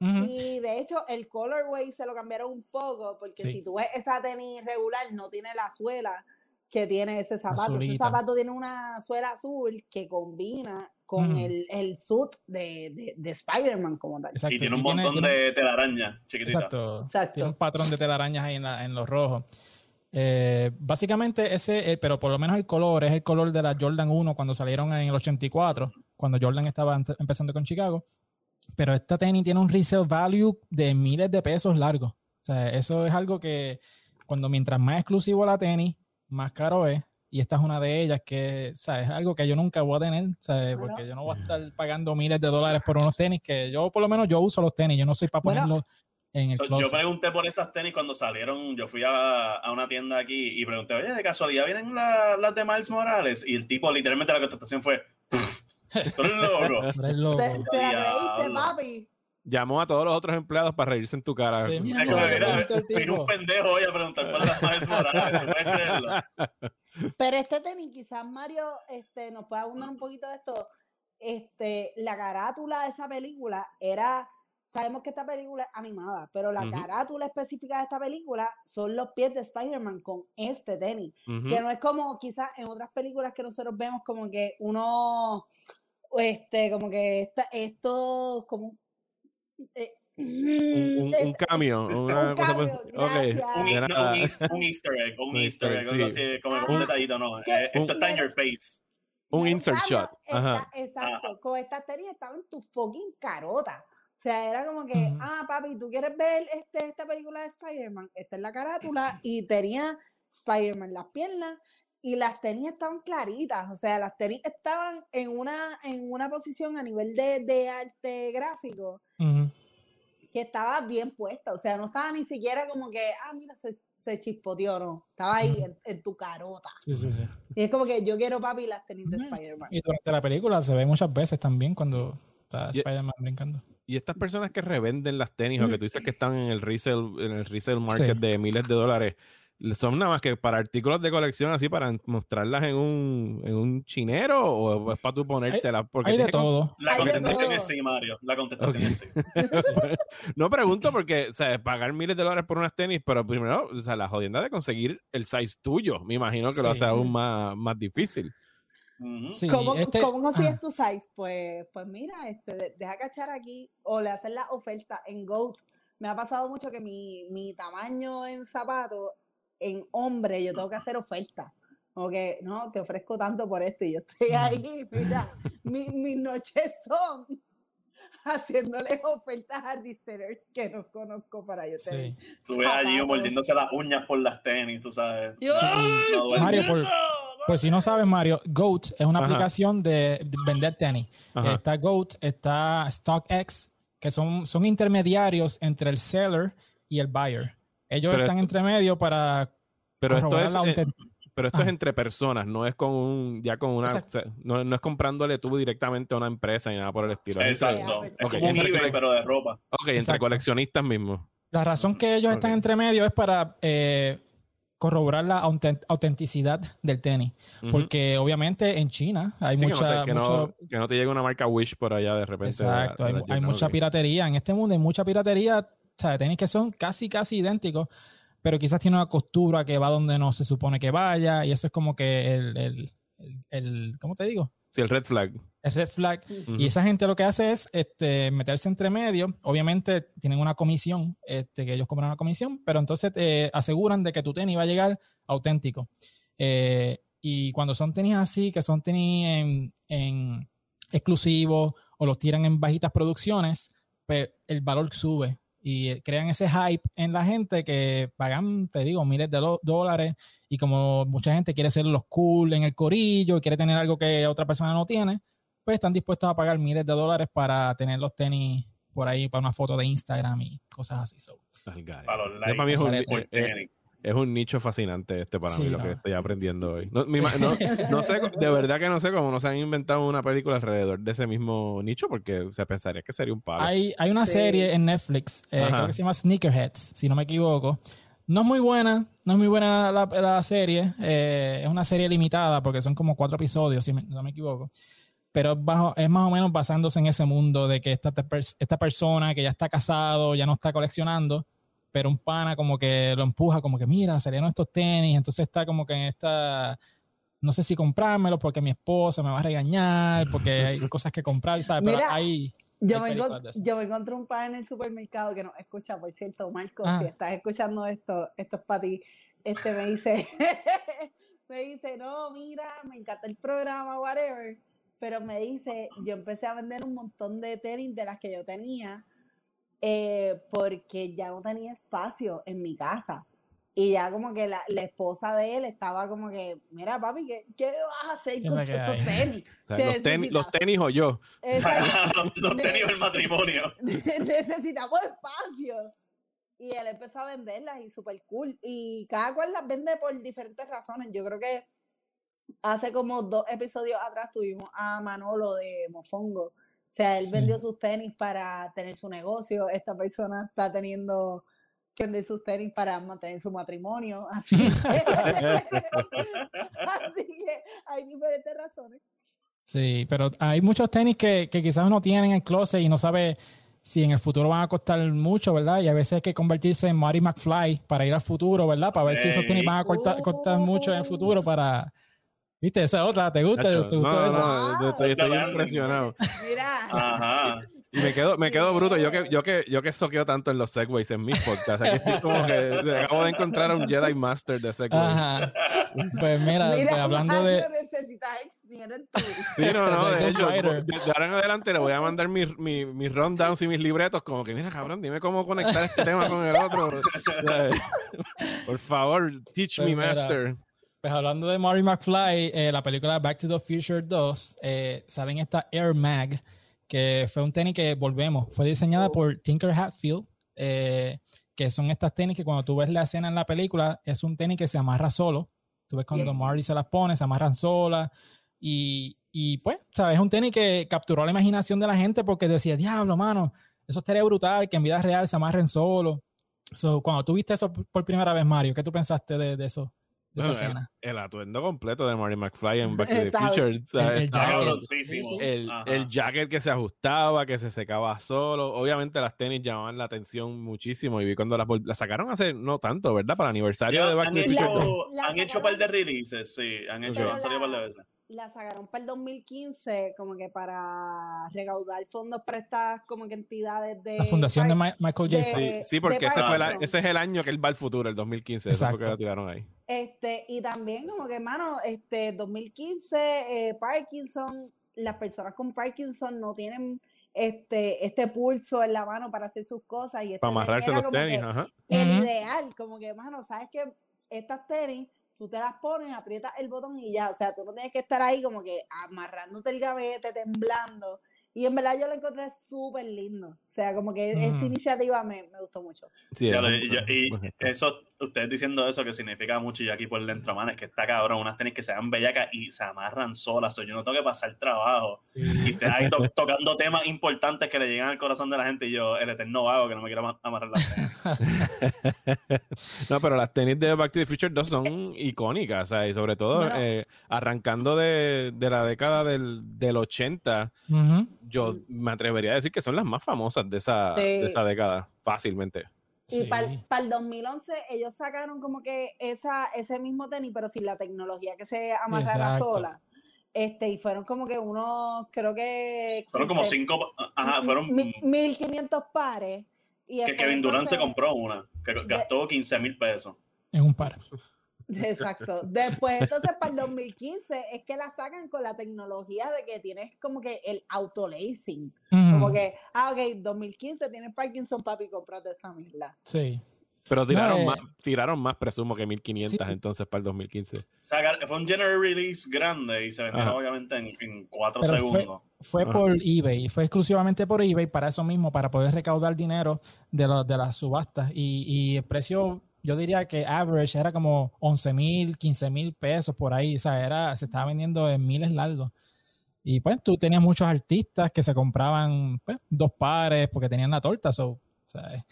Y de hecho, el colorway se lo cambiaron un poco, porque si tú ves esa tenis regular, no tiene la suela que tiene ese zapato. Ese zapato tiene una suela azul que combina con el, el suit de, de, Spider-Man como tal. Y tiene un montón de telarañas chiquititas. Exacto. Tiene un patrón de telarañas ahí en, en los rojos. Eh, básicamente ese, eh, pero por lo menos el color es el color de la Jordan 1 cuando salieron en el 84, cuando Jordan estaba empezando con Chicago. Pero esta tenis tiene un resale value de miles de pesos largos. O sea, eso es algo que cuando mientras más exclusivo la tenis, más caro es. Y esta es una de ellas que, ¿sabes? Es algo que yo nunca voy a tener, ¿sabes? Porque yo no voy a estar pagando miles de dólares por unos tenis que yo, por lo menos, yo uso los tenis. Yo no soy para ponerlos en el Yo pregunté por esas tenis cuando salieron. Yo fui a, a una tienda aquí y pregunté, oye, de casualidad vienen las de Miles Morales. Y el tipo, literalmente, la contestación fue, tú eres loco. Te, te la creíste, papi. Llamó a todos los otros empleados para reírse en tu cara. Sí, mira, mira, un pendejo hoy a preguntar las más Morales, Pero este tenis, quizás Mario este, nos pueda abundar un poquito de esto. Este, la carátula de esa película era sabemos que esta película es animada, pero la carátula específica de esta película son los pies de Spider-Man con este tenis, que no es como quizás en otras películas que nosotros vemos como que uno, este, como que esta, esto, como... Eh, un, un, cambio, una cosa un, un, easter egg, un easter egg, algo así, como un detallito, no. Eh, esto está en your face. Un insert shot. exacto. Con esta tenis estaba en tu fucking carota. O sea, era como que, ah, papi, ¿tú quieres ver este, esta película de Spider-Man? Esta es la carátula y tenía Spider-Man las piernas y las tenis estaban claritas, o sea, las tenis estaban en una, en una posición a nivel de, de arte gráfico que estaba bien puesta, o sea, no estaba ni siquiera como que, ah, mira, se, se chispoteó, no, estaba ahí en, tu carota. Sí, sí, sí. Y es como que yo quiero, papi, las tenis de Spider-Man. Y durante la película se ve muchas veces también cuando está Spider-Man brincando. Y estas personas que revenden las tenis o que tú dices que están en el resale, en el resale market de miles de dólares, son nada más que para artículos de colección así para mostrarlas en un, en un chinero o es para tú ponértelas porque hay de todo. La contestación es sí Mario. La contestación es sí. No pregunto porque o sea, pagar miles de dólares por unas tenis pero primero o sea la jodienda de conseguir el size tuyo me imagino que lo hace aún más, más difícil. ¿Cómo, este, ¿Cómo, consigues tu size? Pues, pues mira, este, deja cachar aquí o le hacen la oferta en GOAT. Me ha pasado mucho que mi, mi tamaño en zapato, en hombre, yo tengo que hacer oferta. Como que, no, te ofrezco tanto por esto y yo estoy ahí, mira, mis noches son haciéndoles ofertas a resellers que no conozco para yo tener. Sí. Tú ves allí mordiéndose las uñas por las tenis, tú sabes. Mario, por, pues si no sabes, Mario, Goat es una aplicación de, vender tenis. Está Goat, está StockX, que son, son intermediarios entre el seller y el buyer. Ellos están entre medio para pero esto es, eh, pero esto es entre personas, no es con un, ya con una, no, no, es comprándole tú directamente a una empresa ni nada por el estilo. Exacto. Es como un eBay, pero de ropa. Ok, entre coleccionistas mismos. La razón que ellos están entre medio es para eh, corroborar la autenticidad del tenis. Porque obviamente en China hay mucha... Que no, que, no, te llegue una marca Wish por allá de repente. Exacto, hay, mucha piratería. En este mundo hay mucha piratería, o sea, tenis que son casi, casi idénticos, pero quizás tiene una costura que va donde no se supone que vaya y eso es como que el, el, el ¿cómo te digo? Sí, el red flag. El red flag. Y esa gente lo que hace es este, meterse entre medio. Obviamente tienen una comisión, este, que ellos cobran una comisión, pero entonces te aseguran de que tu tenis va a llegar auténtico. Eh, y cuando son tenis así, que son tenis en, en exclusivos o los tiran en bajitas producciones, pues el valor sube y crean ese hype en la gente que pagan, te digo, miles de dólares y como mucha gente quiere ser los cool en el corillo y quiere tener algo que otra persona no tiene, pues están dispuestos a pagar miles de dólares para tener los tenis por ahí para una foto de Instagram y cosas así. So. Para los likes, es, es un nicho fascinante este para mí, lo que estoy aprendiendo hoy. No, no, sé, de verdad que no sé cómo no se han inventado una película alrededor de ese mismo nicho, porque se pensaría que sería un palo. Hay, hay una serie en Netflix, eh, creo que se llama Sneakerheads, si no me equivoco. No es muy buena, no es muy buena la, la serie. Eh, es una serie limitada porque son como cuatro episodios, si no me equivoco. Pero es, bajo, es más o menos basándose en ese mundo de que esta, esta persona que ya está casado, ya no está coleccionando, pero un pana como que lo empuja, como que mira, serían estos tenis, entonces está como que en esta, no sé si comprármelo porque mi esposa me va a regañar, porque hay cosas que comprar, ¿sabes? Pero ahí... Yo me, yo me encontré un pana en el supermercado que no escucha, por cierto, Marco, si ah. estás escuchando esto, esto es para ti. Este me dice, me dice, no, mira, me encanta el programa, whatever. Pero me dice, yo empecé a vender un montón de tenis de las que yo tenía eh, porque ya no tenía espacio en mi casa. Y ya como que la, la, esposa de él estaba como que, mira papi, ¿qué, qué vas a hacer con estos tenis? los, tenis los, tenis o yo. los tenis o el matrimonio. Necesitamos espacio. Y él empezó a venderlas y súper cool. Y cada cual las vende por diferentes razones. Yo creo que hace como dos episodios atrás tuvimos a Manolo de Mofongo sea, él vendió sus tenis para tener su negocio, esta persona está teniendo que vender sus tenis para mantener su matrimonio, así así que hay diferentes razones. Sí, pero hay muchos tenis que, que quizás uno tiene en el closet y no sabe si en el futuro van a costar mucho, ¿verdad? Y a veces hay que convertirse en Marty McFly para ir al futuro, ¿verdad? Para ver si esos tenis van a costar, mucho en el futuro para... ¿Viste? Esa otra, ¿te gusta? ¿Te, gustó no, eso? No, estoy, estoy impresionado. Mira. Ajá. Y me quedo, me quedo bruto. Yo que, yo que, yo que soqueo tanto en los segways en mis podcasts. Aquí estoy como que acabo de encontrar a un Jedi Master de segways. Pues mira, pues, hablando de. Sí, no, no, de hecho, de, ahora en adelante le voy a mandar mis mi, mi rundowns y mis libretos, como que, mira, cabrón, dime cómo conectar este tema con el otro. Por favor, teach pues me, master. Pues hablando de Marty McFly, eh, la película Back to the Future 2, eh, ¿saben esta Air Mag? que fue un tenis que volvemos, fue diseñada por Tinker Hatfield, eh, que son estas tenis que cuando tú ves la escena en la película, es un tenis que se amarra solo. Tú ves cuando Marty se las pone, se amarran solas. Y, y, pues, ¿sabes? Es un tenis que capturó la imaginación de la gente porque decía, diablo, mano, eso estaría brutal, que en vida real se amarren solo. So, cuando tú viste eso por primera vez, Mario, ¿qué tú pensaste de, de eso? El, atuendo completo de Marty McFly en Back to the Future. El, jacket. El, jacket que se ajustaba, que se secaba solo. Obviamente las tenis llamaban la atención muchísimo y vi cuando las, las sacaron hace no tanto, ¿verdad? Para el aniversario de Back to the Future. Han hecho un par de releases, sí. Han hecho, han salido un par de veces la sacaron para el 2015 como que para recaudar fondos para estas como que entidades de la fundación de Michael Jackson. Sí, porque ese, fue ese, es el año que él va al futuro el 2015 Exacto. eso fue que lo tiraron ahí. Este y también como que hermano este 2015 eh, Parkinson las personas con Parkinson no tienen este, este pulso en la mano para hacer sus cosas y para amarrarse los tenis, ajá. el ideal, como que, hermano, sabes que estas tenis tú te las pones, aprietas el botón y ya, o sea, tú no tienes que estar ahí como que amarrándote el gavete, temblando. Y en verdad yo lo encontré súper lindo. O sea, como que esa iniciativa me, me, gustó mucho. Sí, y, eso, ustedes diciendo eso que significa mucho y aquí por dentro, man, es que está cabrón, unas tenis que se dan bellacas y se amarran solas. O yo no tengo que pasar trabajo. Y te ahí tocando temas importantes que le llegan al corazón de la gente y yo, el eterno vago que no me quiero amarrar las tenis. no, pero las tenis de Back to the Future 2 son icónicas, o sea, y sobre todo eh, arrancando de, de, la década del, del 80 yo me atrevería a decir que son las más famosas de esa, de esa década, fácilmente. Y para el 2011 ellos sacaron como que esa, ese mismo tenis, pero sin la tecnología que se amarrara sola. Este, y fueron como que unos, creo que... Fueron como cinco, ajá, fueron... 1500 pares. Y que Kevin Durant se compró una, que gastó 15 mil pesos. En un par. Exacto. Después, entonces, para el 2015 es que la sacan con la tecnología de que tienes como que el autolacing. Como que, ah, ok, 2015 tienes Parkinson, papi, comprate esta mierda. Sí. Pero tiraron, eh, más, tiraron más, presumo, que 1500 entonces para el 2015. fue un general release grande y se vendió obviamente en, 4 segundos. Fue, por eBay, fue exclusivamente por eBay para eso mismo, para poder recaudar dinero de, de las subastas. Y, y el precio yo diría que average era como 11 mil, 15 mil pesos por ahí, o sea, era, se estaba vendiendo en miles largos. Y pues tú tenías muchos artistas que se compraban pues, dos pares porque tenían la torta, so, ¿sabes?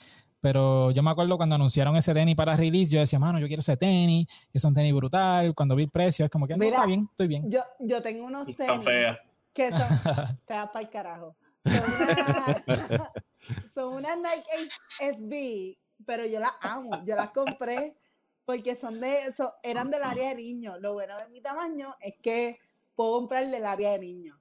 Pero yo me acuerdo cuando anunciaron ese tenis para release, yo decía, mano, yo quiero ese tenis, que es un tenis brutal. Cuando vi el precio, es como que, Mira, está bien, estoy bien. Yo, yo tengo unos tenis que son, te das para el carajo. Son, una, son unas Nike SB pero yo las amo, yo las compré porque son de eso, eran del área de niños. Lo bueno de mi tamaño es que puedo comprar del área de niños.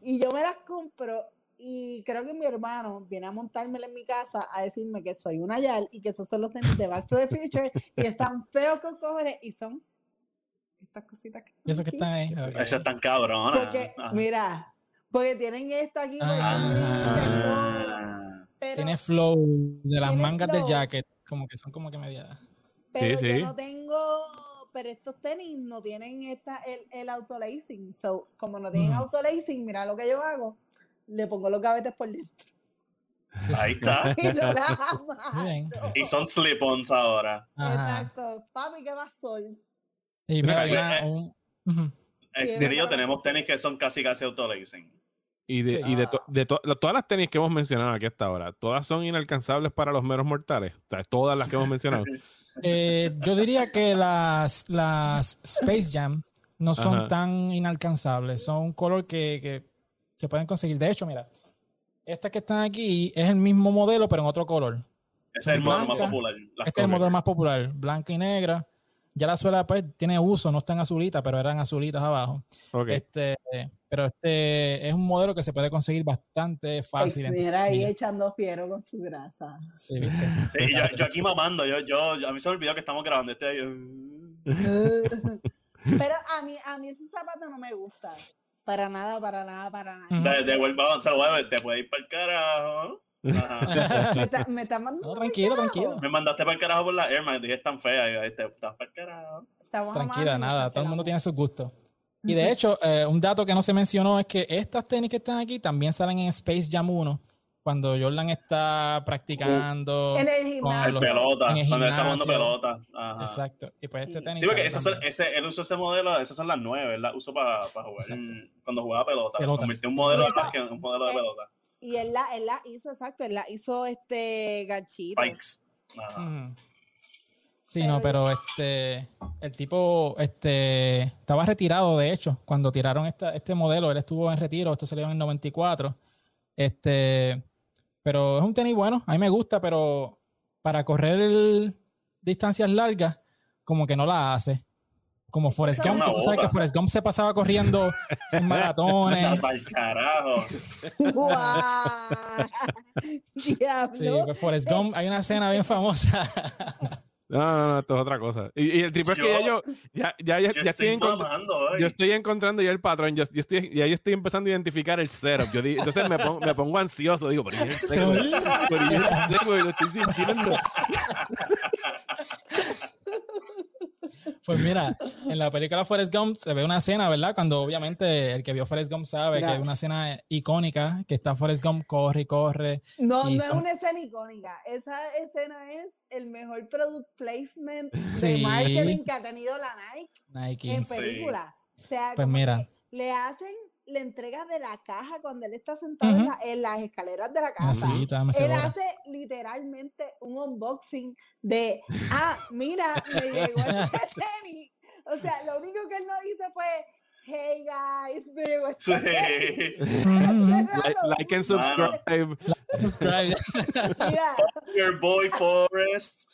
Y yo me las compro y creo que mi hermano viene a montármela en mi casa a decirme que soy una Yal y que esos son los tenis de Back to the Future y están feos con cojones y son estas cositas que están, eso que están ahí. Esas están cabronas. Porque, mira, porque tienen esto aquí. tiene flow de las mangas del jacket, como que son como que media. Pero sí, yo no tengo, pero estos tenis no tienen esta, el, el autolacing. So, como no tienen auto autolacing, mira lo que yo hago, le pongo los gavetes por dentro. Ahí está. y, son slip-ons ahora. Exacto. Papi, ¿qué más soy? Y mira, un... yo tenemos tenis que son casi casi autolacing. Y de, y de, de todas las tenis que hemos mencionado aquí hasta ahora, ¿todas son inalcanzables para los meros mortales? O sea, todas las que hemos mencionado. Eh, yo diría que las, las Space Jam no son tan inalcanzables. Son un color que, que, se pueden conseguir. De hecho, mira, estas que están aquí es el mismo modelo, pero en otro color. Ese es el modelo más popular. Este es el modelo más popular, blanca y negra. Ya la suela pues tiene uso, no está en azulita, pero eran azulitas abajo. Este, pero este es un modelo que se puede conseguir bastante fácil. Mira ahí echando fiero con su grasa. Sí, sí yo, aquí mamando, yo, yo, a mí se me olvidó que estamos grabando este. pero a mí, a mí ese zapato no me gusta. Para nada, para nada, para nada. De, devuelva a Gonzalo, te puede ir para el carajo. Ajá. me, está, mandando. tranquilo, tranquilo. Me mandaste para el carajo por la Air Max, dije, es tan fea. Y este, estás para el carajo. Tranquila, nada, todo el mundo tiene sus gustos. Y de hecho, eh, un dato que no se mencionó es que estas tenis que están aquí también salen en Space Jam 1 cuando Jordan está practicando. En el gimnasio. pelota, cuando está jugando pelota. Exacto. Y pues este tenis. Sí, porque ese, él usó ese modelo, esas son las nueve, ¿verdad? Usó para, para jugar cuando jugaba pelota. pelota. Convirtió un modelo de en un modelo de pelota. Y él la, él la hizo, exacto, él la hizo este ganchito. Spikes. Sí, no, pero este, el tipo este, estaba retirado, de hecho, cuando tiraron esta, este modelo, él estuvo en retiro, esto salió en el 94. Este, pero es un tenis bueno, a mí me gusta, pero para correr distancias largas, como que no la hace. Como Forrest Gump, tú sabes que Forrest Gump se pasaba corriendo en maratones. carajo! sí, pues Forrest Gump, hay una escena bien famosa no, no, no, esto es otra cosa. Y, el tipo es que ya yo, ya, ya, ya, estoy, encontrando, yo estoy encontrando ya el patrón, yo, yo, estoy, ya yo estoy empezando a identificar el setup. Yo entonces me pongo, me pongo ansioso, digo, pero es el pero es lo estoy sintiendo. Pues mira, en la película Forrest Gump se ve una escena, ¿verdad? Cuando obviamente el que vio Forrest Gump sabe que es una escena icónica, que está Forrest Gump, corre y corre. No, no es una escena icónica. Esa escena es el mejor product placement de marketing que ha tenido la Nike, en película. O sea, pues mira. le hacen le entrega de la caja cuando él está sentado en, las escaleras de la casa. él hace literalmente un unboxing de, ah, mira, me llegó este tenis. O sea, lo único que él no dice fue, hey guys, me llegó este like, and subscribe. subscribe. mira. Your boy Forrest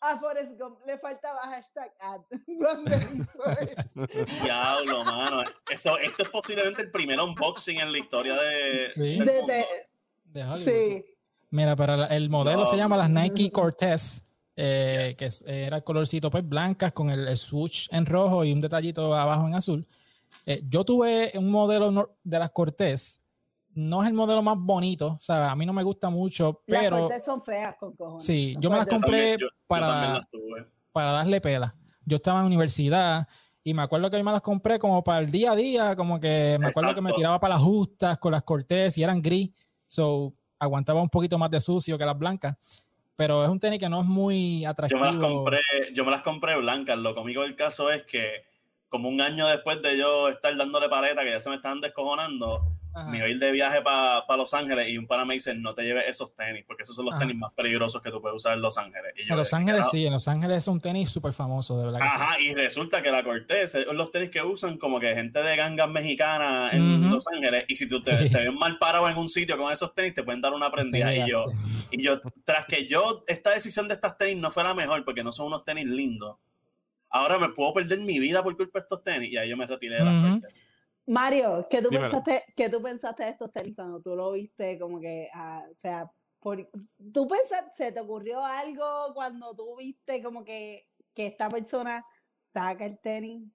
a Forrest Gump le faltaba hashtag ad Diablo, mano. Eso, este es posiblemente el primer unboxing en la historia de, sí. de, Hollywood. Sí. Mira, para el modelo se llama las Nike Cortez, eh, que era el colorcito pues blancas con el, swoosh en rojo y un detallito abajo en azul. Eh, yo tuve un modelo de las Cortez no es el modelo más bonito, o sea, a mí no me gusta mucho, pero... Las son feas con cojones. Sí, yo me las compré para, para darle pela. Yo estaba en universidad y me acuerdo que a mí me las compré como para el día a día, como que me acuerdo que me tiraba para las justas con las cortes y eran gris, so aguantaba un poquito más de sucio que las blancas. Pero es un tenis que no es muy atractivo. Yo me las compré, yo me las compré blancas. Lo conmigo del caso es que como un año después de yo estar dándole paleta, que ya se me estaban descojonando, me voy a ir de viaje para Los Ángeles y un pana me dice, no te lleves esos tenis, porque esos son los tenis más peligrosos que tú puedes usar en Los Ángeles. en Los Ángeles sí, en Los Ángeles es un tenis súper famoso, de verdad. Ajá, y resulta que la Cortés es los tenis que usan como que gente de gangas mexicanas en Los Ángeles, y si tú te, ves mal parado en un sitio con esos tenis, te pueden dar una prendida. Y yo, y yo, tras que yo, esta decisión de estas tenis no fue la mejor, porque no son unos tenis lindos, ahora me puedo perder mi vida por culpa de estos tenis, y ahí yo me retiré de las Cortés. Mario, ¿qué tú, pensaste, ¿qué tú pensaste de estos tenis cuando tú lo viste? Como que, ah, o sea, ¿tú pensaste, se te ocurrió algo cuando tú viste como que, que esta persona saca el tenis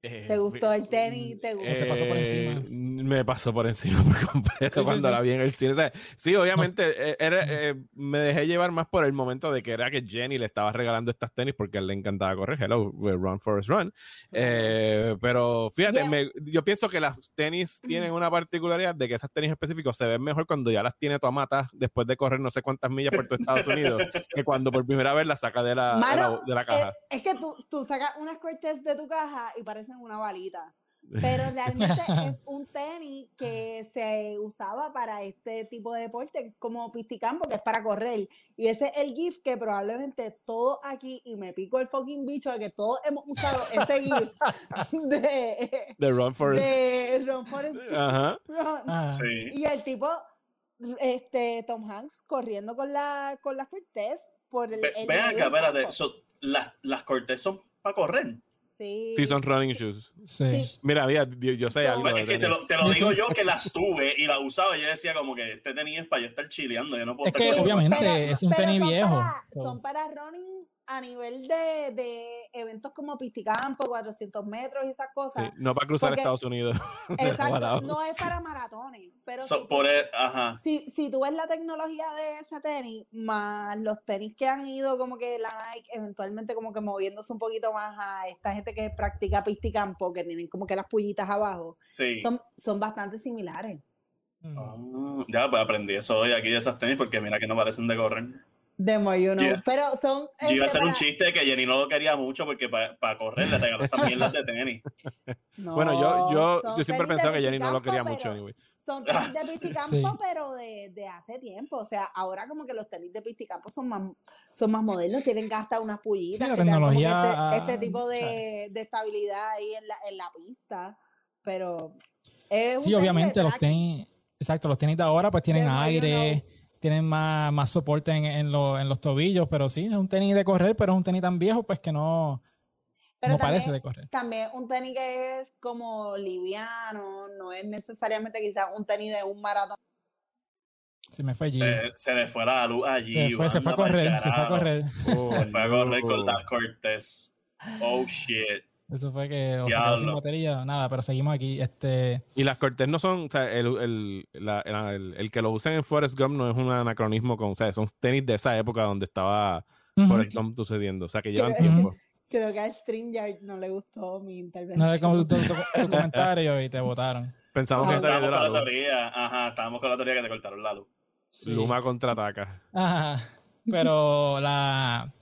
¿Te eh, gustó el tenis? ¿Te, gustó? ¿Te pasó por encima? Eh, me pasó por encima por completo cuando la vi en el cine. O sea, sí, obviamente eh, era, me dejé llevar más por el momento de que era que Jenny le estaba regalando estas tenis porque a él le encantaba correr. Hello, run, Forest, run. pero fíjate, yo pienso que las tenis tienen una particularidad de que esas tenis específicos se ven mejor cuando ya las tiene tomatas después de correr no sé cuántas millas por todo Estados Unidos que cuando por primera vez las saca de la, de la, caja. Es, que tú, tú sacas unas cortes de tu caja y parece una balita. Pero realmente es un tenis que se usaba para este tipo de deporte, como pisticampo, que es para correr. Y ese es el GIF que probablemente todos aquí, y me pico el fucking bicho de que todos hemos usado ese GIF de, de Run Forest. De Run Forest. Ajá. Ah. Sí. Y el tipo, este, Tom Hanks, corriendo con, la, con las Cortés por el. El Ven acá, espérate. so, las, las cortes son para correr. Sí. Sí, son running shoes. Sí. Mira, mira, yo yo sé algo. Es que te lo, te lo digo yo que las tuve y las usaba y yo decía como que este tenis es para yo estar chileando. Yo no puedo Es estar que obviamente es un pero tenis viejo. Para, So- Son para running a nivel de, de eventos como Pisticampo, 400 metros y esas Sí, cosas. no para cruzar Porque- Estados Unidos. Exacto, no es para maratones. Pero So, si, por ajá. si, si tú ves la tecnología de ese tenis, más los tenis que han ido como que la Nike eventualmente como que moviéndose un poquito más a esta gente que practica pisticampo, que tienen como que las pullitas abajo, Sí. son, son bastante similares. Mm. Ah, ya, pues aprendí eso hoy aquí de esas tenis porque mira que no parecen de correr. De more you know. Yeah. Pero son... Yo iba a este, hacer un chiste que Jenny no lo quería mucho porque para correr le regaló esas mierdas de tenis. Bueno, yo, yo, yo siempre pensaba de que Jenny no lo quería mucho, anyway. Son tenis de Ah, sí. pisticampo, Sí. pero de, de hace tiempo. O sea, ahora como que los tenis de pisticampo son más, son más modernos, tienen hasta unas pullitas. Sí, la tecnología, Este, este tipo de, de estabilidad ahí en la, en la pista. Pero es un Sí, de obviamente los tenis, exacto, los tenis de ahora pues tienen De aire, tienen más, más soporte en, en, lo- en los tobillos, pero sí, es un tenis de correr, pero es un tenis tan viejo pues que no, Pero no también, parece de correr. también un tenis que es como liviano, no es necesariamente quizás un tenis de un maratón. Se me fue allí. Se, se le fue la luz allí. Se fue, se fue a correr, se fue a correr. Se fue a correr con Oh, las cortes. Oh shit. Eso fue que o se quedó sin batería, nada, pero seguimos aquí. Este, Y las Cortés no son, o sea, el, el, la- el, el que lo usen en Forrest Gump no es un anacronismo con, o sea, son tenis de esa época donde estaba ujú. Forrest Gump sucediendo, o sea, que llevan tiempo. Creo que a StreamYard no le gustó mi intervención. no le como tu, tu- tu comentario y te votaron. Pensamos que Ah, Estábamos con la la luz. teoría. Ajá, estábamos con la teoría que te cortaron la luz. Sí. Luma contraataca. Ajá. Pero la,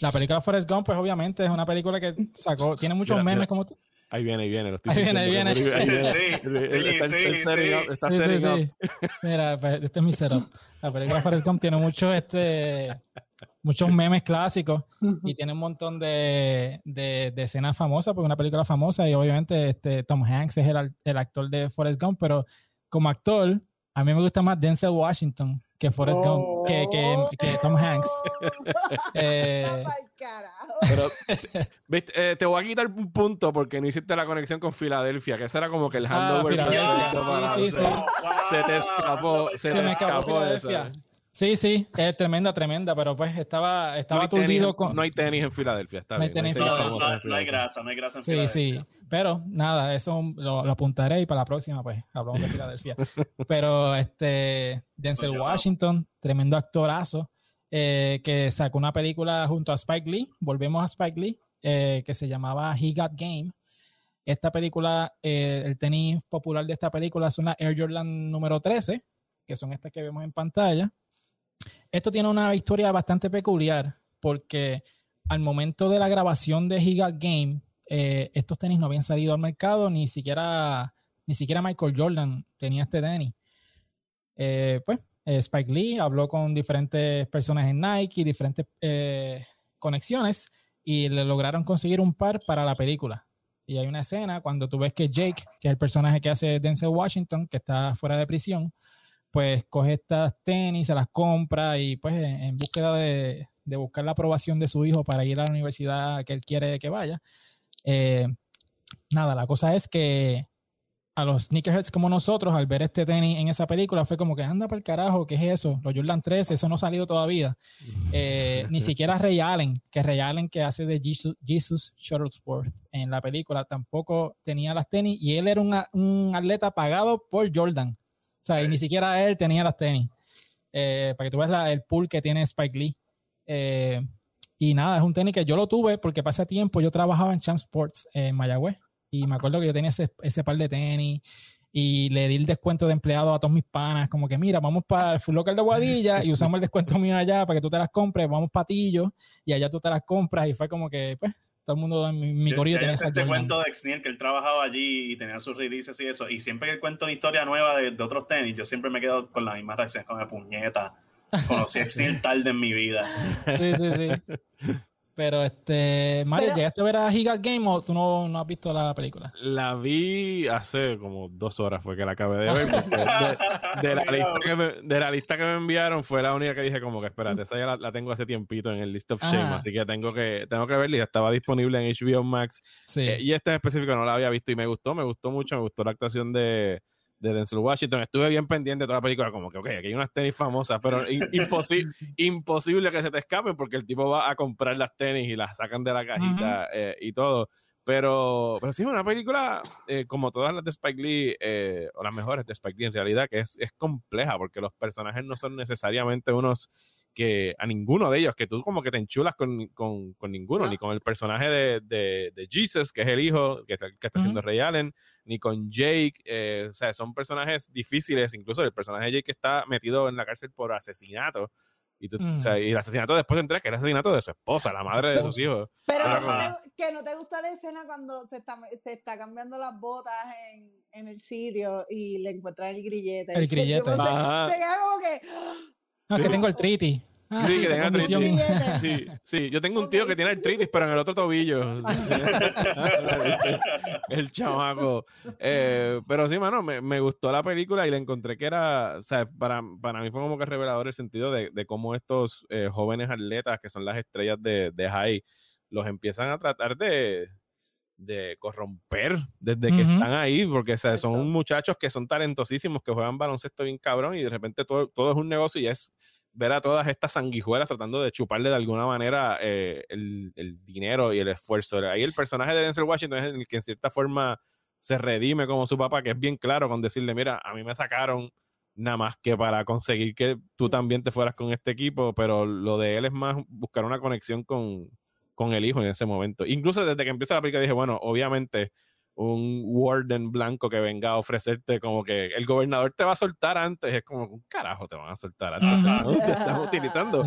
la película Forrest Gump, pues obviamente es una película que sacó, tiene muchos Mira, memes mira. como tú. Ahí viene, ahí viene. Lo estoy Ahí viene, ahí viene. ahí viene. Sí, sí, Está- sí. Mira, pues, este es mi setup. La película Forrest Gump tiene muchos, este, muchos memes clásicos y tiene un montón de, de, de escenas famosas, porque es una película famosa y obviamente este, Tom Hanks es el, el actor de Forrest Gump, pero como actor, a mí me gusta más Denzel Washington que Forrest Gump, que, que, que Tom Hanks. Eh. Pero, viste, eh, te voy a quitar un punto porque no hiciste la conexión con Filadelfia, que ese era como que el Ah, handover sí, sí, sí. Se te escapó, se, se te me escapó esa. Sí, sí, es tremenda, tremenda, pero pues estaba, No estaba tenis, aturdido con... no hay tenis en Filadelfia, está No hay bien. tenis en No, no, no, no hay grasa, no hay grasa en Sí, Filadelfia. sí, pero nada, eso lo, lo apuntaré y para la próxima, pues, hablamos de Filadelfia. pero este, Denzel Washington, tremendo actorazo, eh, que sacó una película junto a Spike Lee, volvemos a Spike Lee, eh, que se llamaba He Got Game. Esta película, eh, el tenis popular de esta película son las Air Jordan número 13, que son estas que vemos en pantalla. Esto tiene una historia bastante peculiar porque al momento de la grabación de He Got Game, eh, estos tenis no habían salido al mercado, ni siquiera, ni siquiera Michael Jordan tenía este tenis. Eh, pues eh, Spike Lee habló con diferentes personas en Nike diferentes eh, conexiones y le lograron conseguir un par para la película. Y hay una escena cuando tú ves que Jake, que es el personaje que hace Denzel Washington, que está fuera de prisión, pues coge estas tenis, se las compra y pues en, en búsqueda de, de buscar la aprobación de su hijo para ir a la universidad que él quiere que vaya. Eh, nada, la cosa es que a los sneakerheads como nosotros, al ver este tenis en esa película, fue como que anda para el carajo, ¿qué es eso? Los Jordan 13, eso no ha salido todavía. Eh, ni siquiera Ray Allen, que Ray Allen que hace de Jesus, Jesus Shuttlesworth en la película, tampoco tenía las tenis y él era un, a- un atleta pagado por Jordan. O sea, y ni siquiera él tenía las tenis. Eh, para que tú veas la- el pool que tiene Spike Lee. Eh, y nada, es un tenis que yo lo tuve porque pasa tiempo yo trabajaba en Champ Sports en Mayagüez y me acuerdo que yo tenía ese, ese par de tenis y le di el descuento de empleado a todos mis panas, como que mira, vamos para el Full Locker de Guadilla y usamos el descuento mío allá para que tú te las compres, vamos patillo y allá tú te las compras y fue como que, pues, todo el mundo en mi, mi corillo tenía esa este cuento de Exniel que él trabajaba allí y tenía sus releases y eso. Y siempre que él cuenta una historia nueva de, de otros tenis, yo siempre me quedo con la misma reacción, con la puñeta. Conocí a Exniel tarde en mi vida. Sí, sí, sí. Pero este, Mario, ¿llegaste a ver a Giga Game o tú no, no, has visto la película? La vi hace como dos horas, fue que la acabé de ver. De, la lista que me, de, la lista que me, enviaron fue la única que dije como que espérate, esa ya la, tengo hace tiempito en el list of shame, así que tengo que tengo que verla y estaba disponible en HBO Max. Sí. Eh, y este en específico no la había visto y me gustó, me gustó mucho, me gustó la actuación de, de Denzel Washington. Estuve bien pendiente de toda la película, como que, ok, aquí hay unas tenis famosas, pero imposible, imposible que se te escapen porque el tipo va a comprar las tenis y las sacan de la cajita eh, y todo. Pero, pero sí es una película, eh, como todas las de Spike Lee, eh, o las mejores de Spike Lee en realidad, que es, es compleja porque los personajes no son necesariamente unos que a ninguno de ellos, que tú como que te enchulas con, con, con ninguno, ni con el personaje de, de, de, Jesus, que es el hijo que está, que está haciendo Ray Allen, ni con Jake, eh, o sea, son personajes difíciles, incluso el personaje de Jake está metido en la cárcel por asesinato. Y, tú, o sea, y el asesinato después de que era el asesinato de su esposa, la madre de sus hijos. Pero que, no te, que, no te, gusta la escena cuando se está, se está cambiando las botas en, en el sitio y le encuentran el grillete. El grillete. Se, se, queda como que no, que tengo el triti. Ah, sí, que tenga artritis. Sí, sí, yo tengo un tío que tiene artritis, pero en el otro tobillo. el chamaco. Eh, pero sí, mano, me, me, gustó la película y le encontré que era, o sea, para, para mí fue como que revelador el sentido de, de cómo estos eh, jóvenes atletas, que son las estrellas de, de high, los empiezan a tratar de, de corromper desde que están ahí, porque o sea, son muchachos que son talentosísimos, que juegan baloncesto bien cabrón y de repente todo, todo es un negocio y es ver a todas estas sanguijuelas tratando de chuparle de alguna manera eh, el, el, dinero y el esfuerzo. Ahí el personaje de Denzel Washington es el que en cierta forma se redime como su papá, que es bien claro con decirle, mira, a mí me sacaron nada más que para conseguir que tú también te fueras con este equipo, pero lo de él es más buscar una conexión con, con el hijo en ese momento. Incluso desde que empieza la película dije, bueno, obviamente un warden blanco que venga a ofrecerte como que el gobernador te va a soltar antes, es como, un carajo te van a soltar antes? Te están utilizando.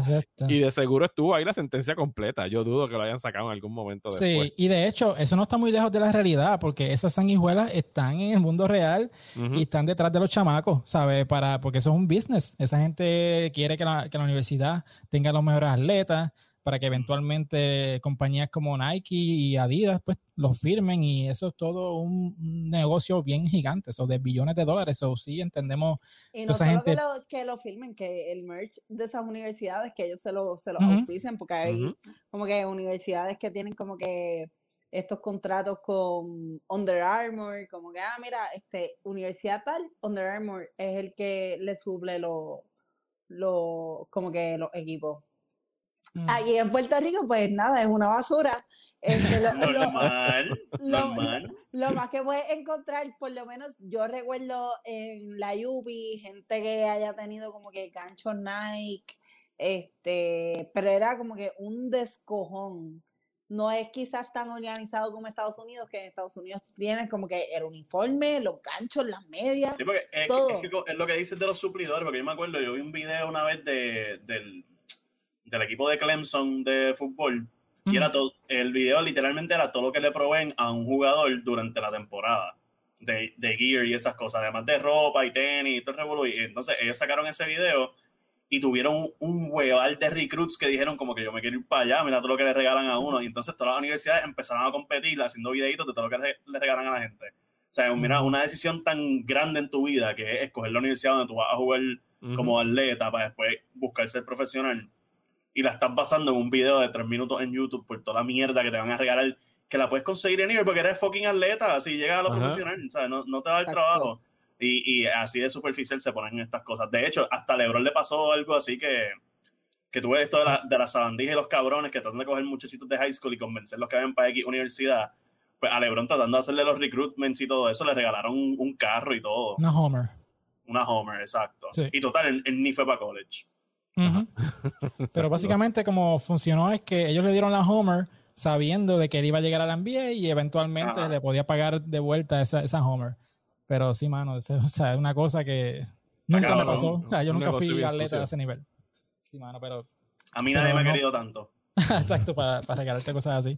Y de seguro estuvo ahí la sentencia completa. Yo dudo que lo hayan sacado en algún momento después. Sí, y de hecho, eso no está muy lejos de la realidad, porque esas sanguijuelas están en el mundo real y están detrás de los chamacos, ¿sabes? Para, porque eso es un business. Esa gente quiere que la, que la universidad tenga los mejores atletas para que eventualmente compañías como Nike y Adidas pues los firmen y eso es todo un, negocio bien gigante, eso de billones de dólares, o sí entendemos. Y no solo que, lo, que lo firmen, que el merch de esas universidades, que ellos se lo, se lo auspicen, porque hay como que universidades que tienen como que estos contratos con Under Armour, como que, ah, mira, este, universidad tal, Under Armour es el que le suple los, lo, como que los equipos. Mm. Aquí en Puerto Rico, pues nada, es una basura. Este, lo, lo, más que puedes encontrar, por lo menos yo recuerdo en la Yupi, gente que haya tenido como que gancho Nike, este, pero era como que un descojón. No es quizás tan organizado como Estados Unidos, que en Estados Unidos tienes como que el uniforme, los ganchos, las medias. Sí, porque es, todo. Es, lo que dices de los suplidores, porque yo me acuerdo, yo vi un video una vez de, del del equipo de Clemson de fútbol. Y era todo, el video literalmente era todo lo que le proveen a un jugador durante la temporada. De, de gear y esas cosas, además de ropa y tenis y todo el Y entonces ellos sacaron ese video y tuvieron un, hueval de recruits que dijeron como que yo me quiero ir para allá, mira todo lo que le regalan a uno. Y entonces todas las universidades empezaron a competir haciendo videitos de todo lo que le, regalan a la gente. O sea, mira, una decisión tan grande en tu vida que es escoger la universidad donde tú vas a jugar como atleta para después buscar ser profesional y la estás basando en un video de tres minutos en YouTube por toda la mierda que te van a regalar, que la puedes conseguir en nivel porque eres fucking atleta, así llega a lo profesional, ¿sabes? No, no, te da el trabajo. Y, y, así de superficial se ponen estas cosas. De hecho, hasta a Lebron le pasó algo así que, que tuve esto de la, de la sabandija y los cabrones que tratan de coger muchachitos de high school y convencerlos que vayan para X universidad. Pues a Lebron tratando de hacerle los recruitments y todo eso, le regalaron un, carro y todo. Una Homer. Una Homer, exacto. Y total, él ni fue para college. Pero básicamente como funcionó es que ellos le dieron la Homer sabiendo de que él iba a llegar a la NBA y eventualmente le podía pagar de vuelta esa, esa Homer. Pero sí, mano, es, o sea, una cosa que nunca me pasó. O sea, yo nunca fui atleta a ese nivel. Sí, mano, pero... A mí nadie me ha querido tanto. Exacto, para, para regalarte cosas así.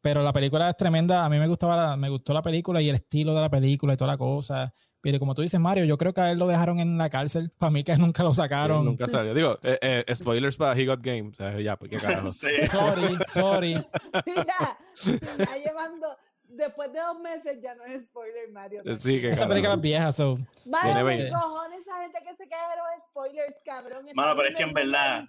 Pero la película es tremenda. A mí me gustaba, me gustó la película y el estilo de la película y toda la cosa. Pero como tú dices, Mario, yo creo que a él lo dejaron en la cárcel. Para mí que nunca lo sacaron. nunca salió. Digo, eh, eh, spoilers para He Got Game. O sea, ya, pues qué carajo. Sorry, sorry. Mira, ya llevando después de dos meses ya no es spoiler Mario. Sí, que esa película es vieja, so. Mario, ¿qué cojones esa gente que se queja de los spoilers, cabrón? Mano, pero es que en verdad,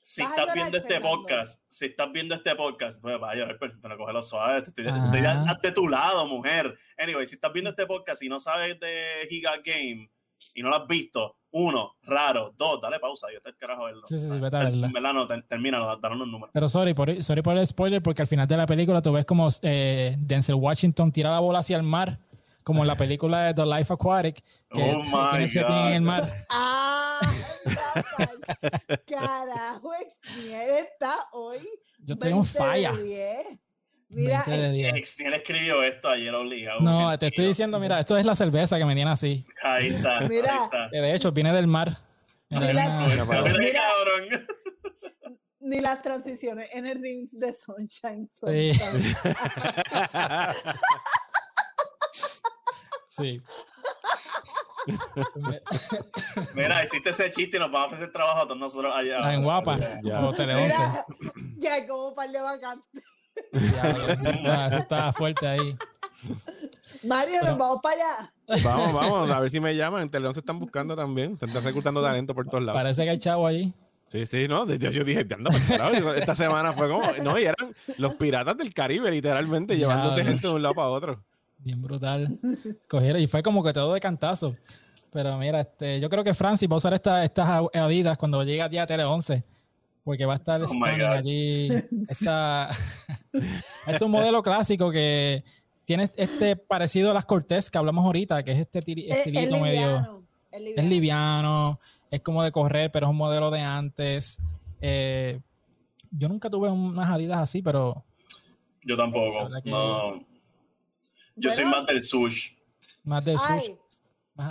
si estás viendo este podcast, si estás viendo este podcast, pues vaya, pero coge lo suave, estoy, estoy de tu lado, mujer. Anyway, si estás viendo este podcast y no sabes de Giga Game y no lo has visto, uno, raro. Dos, dale pausa. Yo te carajo verlo. Sí, sí, sí, vete a verla. En verdad, no, termina, dar unos números. Pero sorry por, sorry por el spoiler, porque al final de la película tú ves como eh, Denzel Washington tira la bola hacia el mar, como en la película de The Life Aquatic, que oh my God. en el mar. ¡Ah! Carajo, Exnier está hoy. Yo estoy en falla. Mira, él escribió esto ayer obligado. No, te estoy diciendo, mira, esto es la cerveza que me tiene así. Ahí está. Mira, de hecho, viene del mar. Mira, ni las transiciones en el rings de Sunshine son Sí. sí. Mira, hiciste ese chiste y nos vamos a ofrecer trabajo a todos nosotros allá. Ah, en Guapa, ya. o Tele Mira, ya hay como un par de vacantes. Ya, eso, está, fuerte ahí. Mario, nos vamos para allá. Vamos, vamos, a ver si me llaman. En Teleón se están buscando también. Están reclutando talento por todos lados. Parece que hay chavo ahí. Sí, sí, no. Yo dije, anda, esta semana fue como. No, y eran los piratas del Caribe, literalmente, llevándose gente de un lado para otro. Bien brutal. Cogieron y fue como que todo de cantazo. Pero mira, este, yo creo que Francis va a usar estas Adidas cuando llegue a día Tele 11 porque va a estar oh allí. Esta, este es un modelo clásico que tiene este parecido a las Cortés que hablamos ahorita, que es este estilito medio. Es liviano. Es como de correr, pero es un modelo de antes. Eh, yo nunca tuve unas Adidas así, pero. Yo tampoco. No. Yo soy más del sush. Más del sush.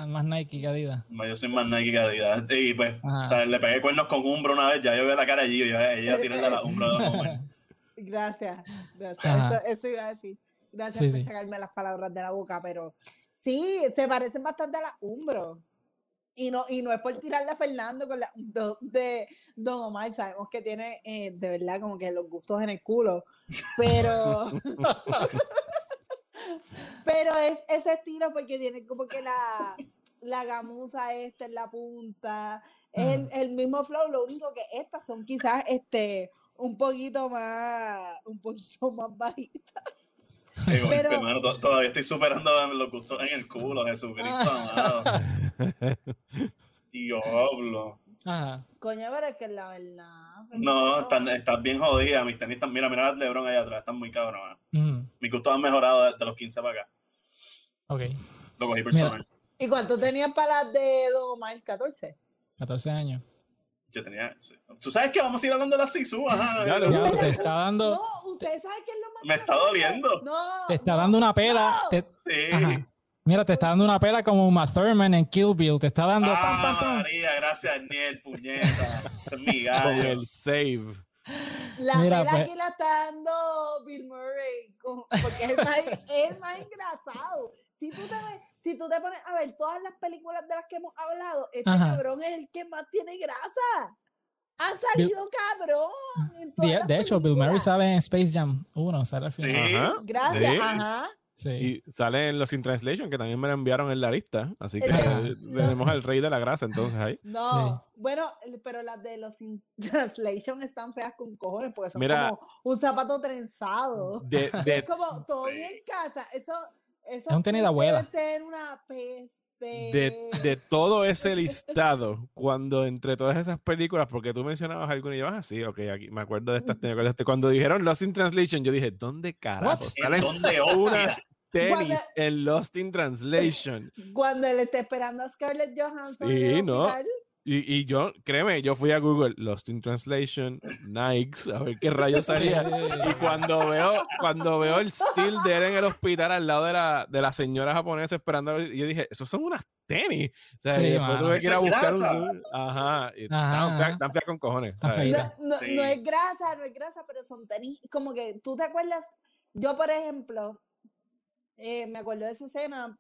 Más, Nike que Adidas. Yo soy más Nike que Adidas. Y pues, o sea, le pegué cuernos con Umbro una vez, ya yo veo la cara allí, y ella tiene la Umbro de Gracias, gracias. Eso, iba a decir. Gracias por sacarme las palabras de la boca, pero sí, se parecen bastante a la Umbro. Y no, y no es por tirarle a Fernando con la de Don Omar, sabemos que tiene eh, de verdad como que los gustos en el culo, pero Pero es ese estilo porque tiene como que la, la gamuza esta en la punta. Es el, mismo flow, lo único que estas son quizás este un poquito más, un poquito más bajitas. pero, todavía estoy superando los gustos en el culo, Jesucristo amado. Diablo. Coño, pero es que la verdad. No, están, están bien jodidas. Mis tenis están, mira, mira las Lebron allá atrás, están muy cabronas. Mm. Mis gustos han mejorado desde los 15 para acá. Ok. Lo cogí personal. ¿Y cuánto tenías para las de Domar? ¿14? 14 años. Yo tenía. Tú sabes que vamos a ir hablando de la SISU. Ajá. Claro, ya, te está dando. No, ustedes saben que es lo más. Me está doliendo. No. Te está dando una pela. Sí. Mira, te está dando una pela como Uma Thurman en Kill Bill. Te está dando. Ah, María, gracias, Niel, puñeta. Ese es mi gallo. Con el save. La Mira, pela pues... aquí la está dando Bill Murray, porque es el más, es más engrasado. Si tú, te si tú te pones a ver todas las películas de las que hemos hablado, este cabrón es el que más tiene grasa. Ha salido cabrón. de, de hecho, Bill Murray sale en Space Jam 1, sale al final. Sí, gracias, ajá. Y sale en los In Translation, que también me lo enviaron en la lista. Así que tenemos al rey de la grasa entonces ahí. No, bueno, pero las de los In Translation están feas con cojones, porque son como un zapato trenzado. es como todo bien en casa. Eso, eso es un tenis de abuela. tener una peste. De, de, todo ese listado, cuando entre todas esas películas, porque tú mencionabas alguna y yo, ah, sí, ok, aquí me acuerdo de estas, cuando dijeron Lost in Translation, yo dije, ¿dónde carajo salen ¿Dónde unas tenis en Lost in Translation. Cuando él está esperando a Scarlett Johansson. Sí, ¿no? Y, y, yo, créeme, yo fui a Google Lost in Translation, Nikes, a ver qué rayos salía. y cuando veo, cuando veo el still de él en el hospital al lado de la, de la señora japonesa esperando, yo dije, esos son unas tenis. O sea, sí, después tuve que ir a buscar un. Ajá. Y Están feas con cojones. No, no, no, es grasa, no es grasa, pero son tenis. Como que tú te acuerdas Yo, por ejemplo, eh, me acuerdo de esa escena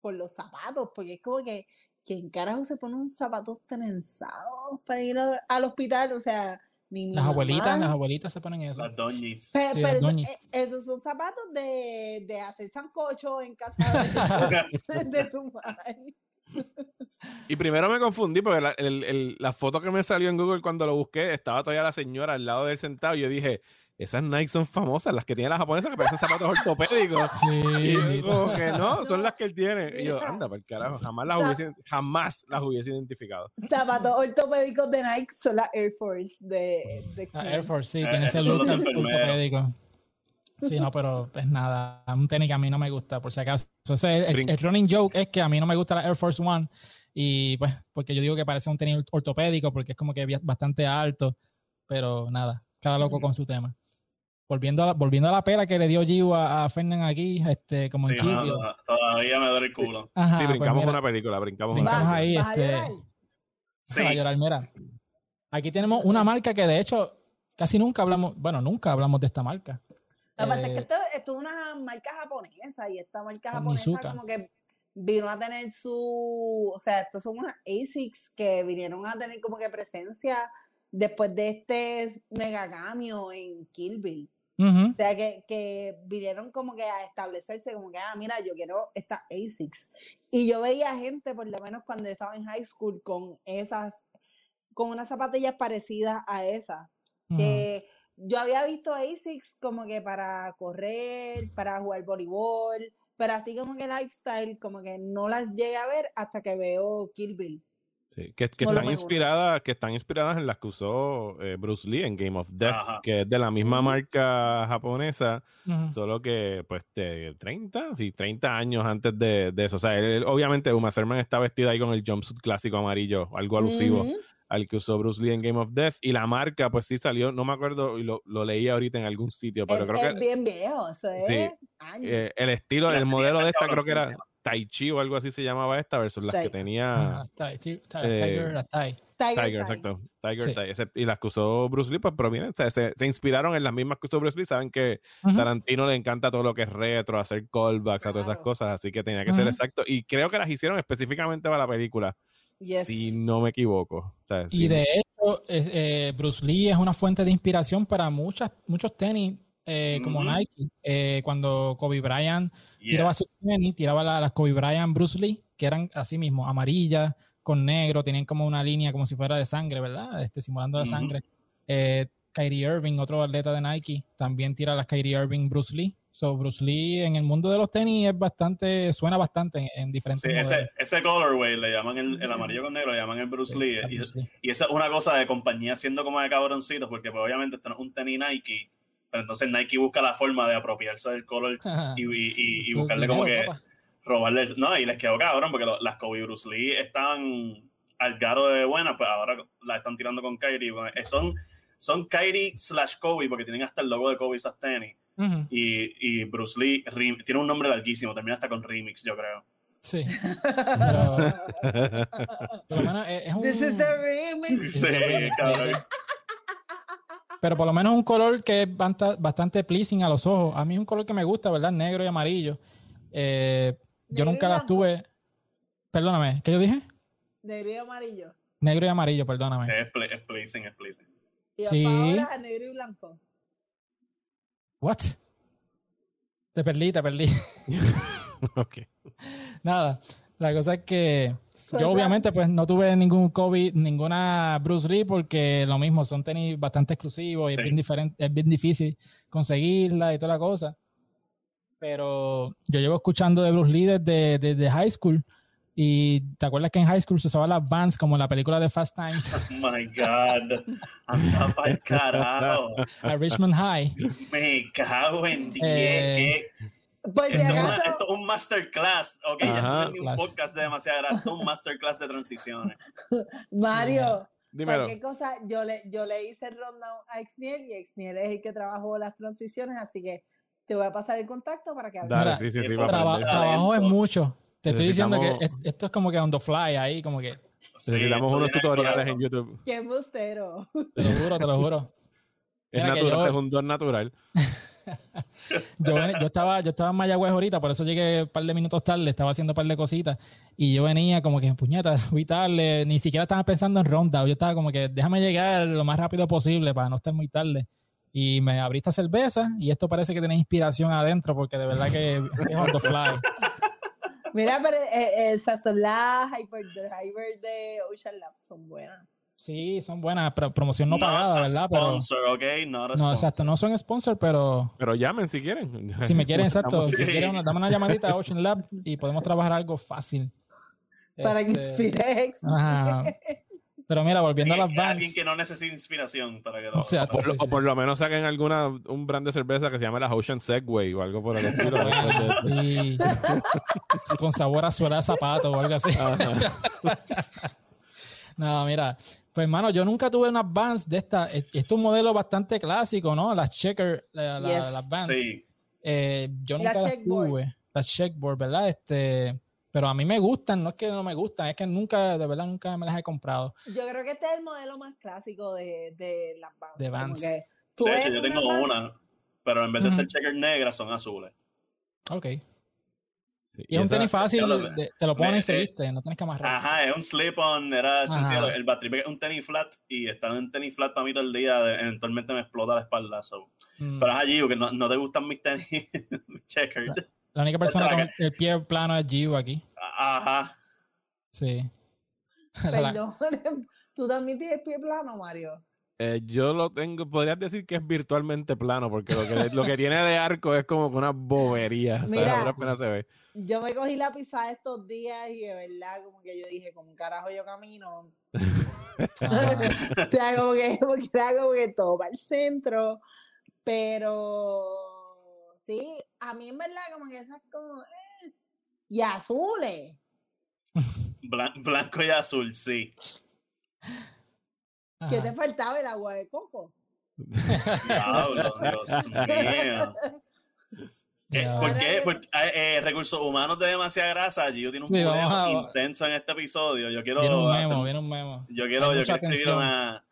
por los zapatos, porque es como que, ¿quién carajo se pone un zapato trenzados para ir al hospital? O sea, ni las abuelitas, las abuelitas se ponen eso. Las doñis. Pero, eh, esos son zapatos de, de hacer sancocho en casa de, tu madre. Y primero me confundí porque la, la, foto que me salió en Google cuando lo busqué estaba todavía la señora al lado del sentado y yo dije, esas Nike son famosas, las que tiene la japonesa que parecen zapatos ortopédicos. Sí. Y como que no, son las que él tiene. Y yo, anda, por carajo, jamás las hubiese, jamás las hubiese identificado. Zapatos ortopédicos de Nike son las Air Force de, de Air Force, sí, tiene eh, ese look ortopédico. Sí, no, pero es nada. Un tenis que a mí no me gusta, por si acaso. el, el, running joke es que a mí no me gusta la Air Force One. Y pues, porque yo digo que parece un tenis ortopédico, porque es como que bastante alto. Pero nada, cada loco con su tema volviendo a, la, volviendo a la pela que le dio Giu a, a Fernan aquí, este, como sí, en Todavía me duele el culo. sí, pues brincamos una película, brincamos, brincamos una ahí. Este, sí. a llorar, mira. Aquí tenemos una marca que de hecho casi nunca hablamos, bueno, nunca hablamos de esta marca. Lo que pasa es que eh, esto, esto, es una marca japonesa y esta marca japonesa como que vino a tener su, o sea, estos son unas ASICs que vinieron a tener como que presencia después de este mega cambio en Kill Bill. O sea, que, que, vinieron como que a establecerse, como que, ah, mira, yo quiero esta ASICS. Y yo veía gente, por lo menos cuando estaba en high school, con esas, con unas zapatillas parecidas a esas. Que yo había visto ASICS como que para correr, para jugar voleibol, pero así como que lifestyle, como que no las llegué a ver hasta que veo Kill Bill. Sí, que, están inspiradas, que están inspiradas en las que usó eh, Bruce Lee en Game of Death, que es de la misma marca japonesa, solo que pues de 30, sí, 30 años antes de, eso. O sea, obviamente Uma Thurman está vestida ahí con el jumpsuit clásico amarillo, algo alusivo al que usó Bruce Lee en Game of Death. Y la marca, pues sí salió, no me acuerdo, y lo, lo leí ahorita en algún sitio, pero creo que... Es bien viejo, eso es sí, eh, el estilo, el modelo de esta creo que era... Tai Chi o algo así se llamaba esta versus las que tenía eh, Tiger, Tiger, Tiger, exacto. Tiger, Tiger. y las que usó Bruce Lee, pues provienen, o sea, se, se, inspiraron en las mismas que usó Bruce Lee. Saben que Tarantino le encanta todo lo que es retro, hacer callbacks a todas esas cosas, así que tenía que ser exacto. Y creo que las hicieron específicamente para la película. Si no me equivoco. y de hecho, eh, Bruce Lee es una fuente de inspiración para muchas, muchos tenis eh, como Nike. Eh, cuando Kobe Bryant tiraba tiraba las Kobe Bryant Bruce Lee, que eran así mismo, amarillas, con negro, tenían como una línea como si fuera de sangre, ¿verdad? Este, simulando la sangre. Eh, Kyrie Irving, otro atleta de Nike, también tira las Kyrie Irving Bruce Lee. So, Bruce Lee en el mundo de los tenis es bastante, suena bastante en, diferentes sí, ese, ese, colorway le llaman el, amarillo con negro, le llaman el Bruce Lee. y, y, eso es una cosa de compañía siendo como de cabroncitos, porque pues, obviamente esto no es un tenis Nike, pero entonces Nike busca la forma de apropiarse del color y, y, y, buscarle como que robarle. No, y les quedó cabrón porque las Kobe Bruce Lee estaban al garo de buena, pues ahora la están tirando con Kyrie. Eh, son, son Kyrie slash Kobe porque tienen hasta el logo de Kobe esas tenis. y, y, Bruce Lee tiene un nombre larguísimo, termina hasta con remix, yo creo. Sí. Pero, pero es, un... This is the remix. Sí, cabrón. Pero por lo menos un color que es bastante pleasing a los ojos. A mí es un color que me gusta, ¿verdad? Negro y amarillo. Eh, yo nunca las tuve. Perdóname, ¿qué yo dije? Negro y amarillo. Negro y amarillo, perdóname. Es, pleasing, es pleasing. Y sí. ahora negro y blanco. What? Te perdí, te perdí. ok. Nada, la cosa es que yo obviamente pues no tuve ningún COVID, ninguna Bruce Lee porque lo mismo, son tenis bastante exclusivos y es, bien diferente, es bien difícil conseguirla y toda la cosa. Pero yo llevo escuchando de Bruce Lee desde, desde high school y te acuerdas que en high school se usaban las Vans como en la película de Fast Times. Oh my God. Anda para el carajo. A Richmond High. Me cago en 10. Eh, pues esto, es un masterclass, ok, ya no ni un podcast de demasiada es un masterclass de transiciones. Mario, Dímelo. cualquier cosa, yo le, yo le hice el rundown a Exniel y Exniel es el que trabajó las transiciones, así que te voy a pasar el contacto para que hables. Dale, sí, sí, sí, trabajo es mucho. Te estoy diciendo que esto es como que on the fly ahí, como que. Sí, Necesitamos unos tutoriales en YouTube. Qué bustero. Te lo juro, te lo juro. Es natural, es un don natural. yo, yo, estaba, yo estaba en Mayagüez ahorita, por eso llegué un par de minutos tarde, estaba haciendo un par de cositas y yo venía como que en puñeta, fui tarde, ni siquiera estaba pensando en ronda, yo estaba como que déjame llegar lo más rápido posible para no estar muy tarde. Y me abrí esta cerveza y esto parece que tiene inspiración adentro porque de verdad que es on the fly. Mira, pero eh, eh, las Hyperdriver de Ocean Lab son buenas. Sí, son buenas, pero promoción no pagada, ¿verdad? Sponsor, pero, no, no exacto, no son sponsor, pero. Pero llamen si quieren. Si me quieren, exacto. Si quieren, dame una llamadita a Ocean Lab y podemos trabajar algo fácil. Para que este, inspire. Ajá. Pero mira, volviendo a las bands. Alguien que no necesite inspiración para que lo. O, por, lo menos saquen alguna, un brand de cerveza que se llame la Ocean Segway o algo por el estilo. sí. Con sabor a suela de zapato o algo así. no, mira, pues, hermano, yo nunca tuve unas Vans de esta. Esto es un modelo bastante clásico, ¿no? Las Checker, las Vans. Sí. Eh, yo nunca las tuve. Las Checkboard, ¿verdad? Este, pero a mí me gustan, no es que no me gustan, es que nunca, de verdad, nunca me las he comprado. Yo creo que este es el modelo más clásico de, de las Vans. De Vans. de hecho, yo tengo una, pero en vez de ser checker negra, son azules. Ok y, es un tenis fácil, te lo pones y seguiste, no tienes que amarrar. Ajá, es un slip-on, era sencillo. El batripe es un tenis flat y estando en tenis flat para mí todo el día, eventualmente me explota la espalda. Mm. Pero es allí, que no, no, te gustan mis tenis, mis checkers. La, única persona con el pie plano es Giu aquí. Ajá. Sí. Perdón, ¿tú también tienes pie plano, Mario? Eh, yo lo tengo, podrías decir que es virtualmente plano, porque lo que, lo que tiene de arco es como una bobería. Mira, se ve. Yo me cogí la pisada estos días y de verdad, como que yo dije, como carajo yo camino. o sea, como que, era como que todo para el centro. Pero sí, a mí en verdad, como que esas como. Eh, y azules. blanco y azul, sí. ¿Qué te faltaba el agua de coco? Diablo, Dios mío. Eh, ¿Por qué? Porque, eh, eh, recursos humanos de demasiada grasa. Gio tiene un sí, intenso en este episodio. Yo quiero. Viene un memo, viene un memo. Yo quiero, yo quiero escribir una.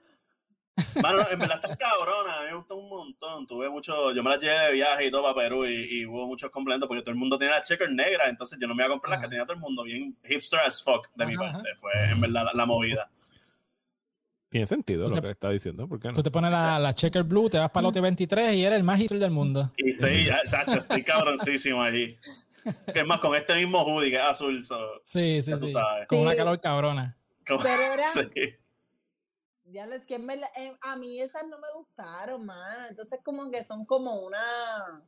Mano, en verdad está cabrona, a mí me gustó un montón. Tuve mucho, yo me las llevé de viaje y todo para Perú y, hubo muchos complementos porque todo el mundo tenía las checkers negras, entonces yo no me iba a comprar las que tenía todo el mundo, bien hipster as fuck de mi parte. Fue en verdad la movida. Tiene sentido lo que está diciendo, ¿por qué no? Tú te pones la, la checker blue, te vas para el lote 23 y eres el más hipster del mundo. Y estoy, tacho, estoy cabroncísimo allí. Es más, con este mismo hoodie que es azul. sí, sí, sí. Con una calor cabrona. Pero era... Sí. Ya les que eh, a mí esas no me gustaron, man. Entonces como que son como una...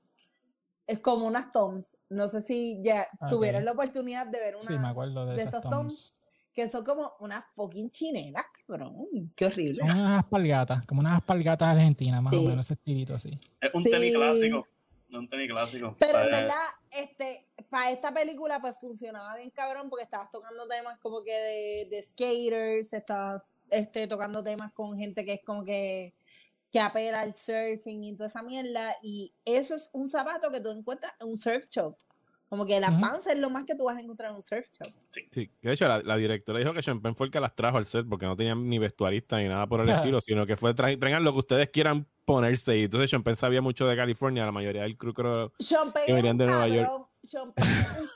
Es como unas toms. No sé si ya tuvieron la oportunidad de ver una sí, me acuerdo de, estos toms que son como unas fucking chinelas, cabrón. Qué horrible. Son unas aspalgatas, como unas aspalgatas argentinas, más o menos, ese estilito así. Es un tenis clásico. Un tenis clásico. Pero en verdad, este, para esta película, pues funcionaba bien cabrón, porque estabas tocando temas como que de, de skaters, estabas este, tocando temas con gente que es como que que apela al surfing y toda esa mierda. Y eso es un zapato que tú encuentras en un surf shop. Como que las uh es lo más que tú vas a encontrar en un surf shop. Sí. sí. De hecho, la, directora dijo que Champagne fue el que las trajo al set porque no tenían ni vestuarista ni nada por el estilo, sino que fue traigan lo que ustedes quieran ponerse. Y entonces Champagne sabía mucho de California, la mayoría del crew creo que venían de Nueva York es un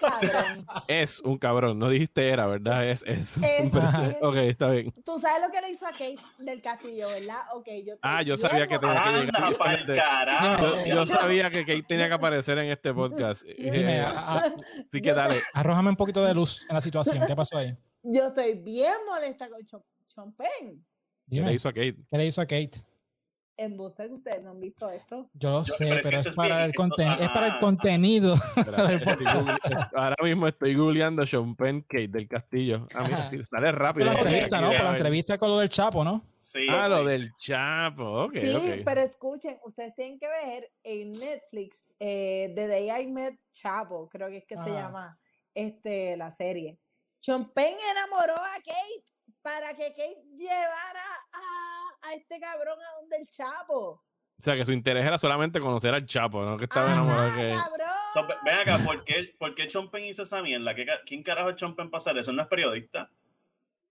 cabrón. es un cabrón, no dijiste era, ¿verdad? Es, es. ok, está bien. Tú sabes lo que le hizo a Kate del castillo, ¿verdad? Ok, yo Ah, yo sabía que tenía que llegar. Yo, yo, sabía que Kate tenía que aparecer en este podcast. Dime, Así que dale. Arrójame un poquito de luz en la situación. ¿Qué pasó ahí? Yo estoy bien molesta con Chompen. ¿Qué le hizo a Kate? ¿Qué le hizo a Kate? En busca que ustedes no han visto esto. Yo lo sé, pero, es, para el contenido, es para el contenido. ahora mismo estoy googleando Sean Penn Kate del Castillo. Ah, mira, sí, sale rápido. Por la entrevista, ¿no? Por la entrevista con lo del Chapo, ¿no? Sí. Ah, lo del Chapo, ok. Sí, pero escuchen, ustedes tienen que ver en Netflix eh, The Day I Met Chapo, creo que es que se llama este, la serie. Sean Penn enamoró a Kate para que Kate llevara a, a este cabrón a donde el Chapo. O sea, que su interés era solamente conocer al Chapo, ¿no? Que estaba enamorado de que... So, ven acá, ¿por qué, ¿por qué Chompen hizo esa mierda? ¿Quién carajo es Chompen para hacer eso? ¿No es periodista?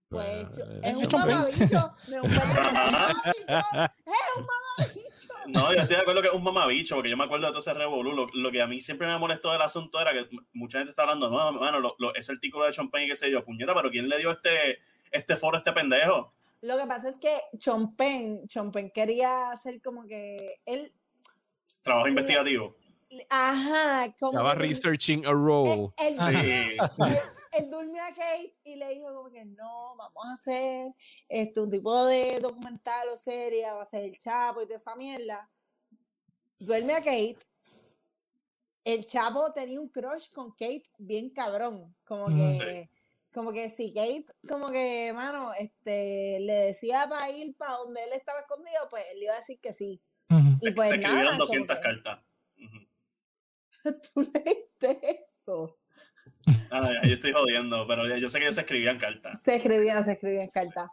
Pues, pues es un mamabicho. Es un mamabicho. Es un mamabicho. No, yo estoy de acuerdo que es un mamabicho, porque yo me acuerdo de todo ese revolú. Lo, que a mí siempre me molestó del asunto era que mucha gente está hablando, no, hermano, ese artículo de Champagne que se dio, puñeta, pero ¿quién le dio este, este foro este pendejo? Lo que pasa es que Chompen, Chompen quería hacer como que él... Trabajo investigativo. Ajá, como... Estaba researching a role. Él, durmió a Kate y le dijo como que no, vamos a hacer este, un tipo de documental o serie, va a ser el Chapo y toda esa mierda. Duerme a Kate. El Chapo tenía un crush con Kate bien cabrón, como que como que si Kate, como que, mano, este, le decía para ir para donde él estaba escondido, pues él iba a decir que sí. Y pues se nada. 200 cartas. Tú leíste eso. Ah, yo estoy jodiendo, pero yo sé que ellos se escribían cartas. Se escribían, se escribían cartas.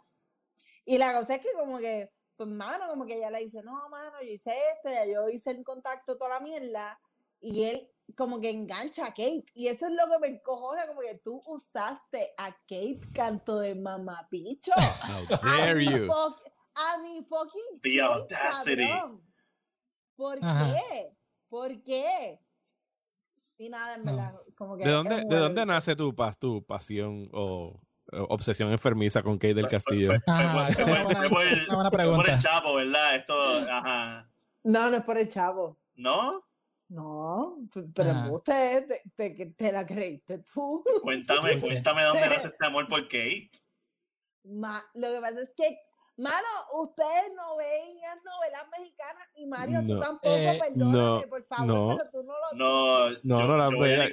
Y la cosa es que como que, pues mano, como que ella le dice, no, mano, yo hice esto, ya yo hice el contacto toda la mierda. Y él como que engancha a Kate. Y eso es lo que me encojona, como que tú usaste a Kate canto de mamapicho. How dare you. A mi fucking The audacity. ¿Por qué? ¿Por qué? Y nada, en verdad, como que... ¿De dónde, ¿de dónde nace tu, tu pasión o obsesión enfermiza con Kate del Castillo? Es una pregunta. por el chavo, ¿verdad? Esto, ajá. No, no es por el chavo. ¿No? No, pero ah. usted te, te, te, la creíste tú. Cuéntame, cuéntame dónde nace este amor por Kate. Ma, lo que pasa es que, mano, ustedes no veían novelas mexicanas y Mario, tú tampoco, eh, perdóname, por favor, pero tú no lo No, no, no, no las veía.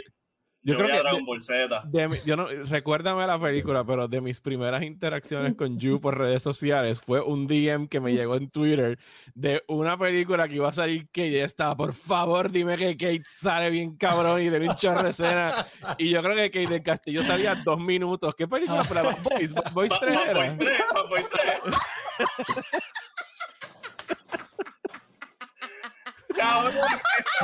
Yo, creo que Dragon Ball Z. yo no, recuérdame la película, pero de mis primeras interacciones con Yu por redes sociales fue un DM que me llegó en Twitter de una película que iba a salir que ya estaba, por favor, dime que Kate sale bien cabrón y de un chorro de escena. Y yo creo que Kate del Castillo salía dos minutos. ¿Qué película fue? Boys, Boys 3 era. Boys 3, Boys 3.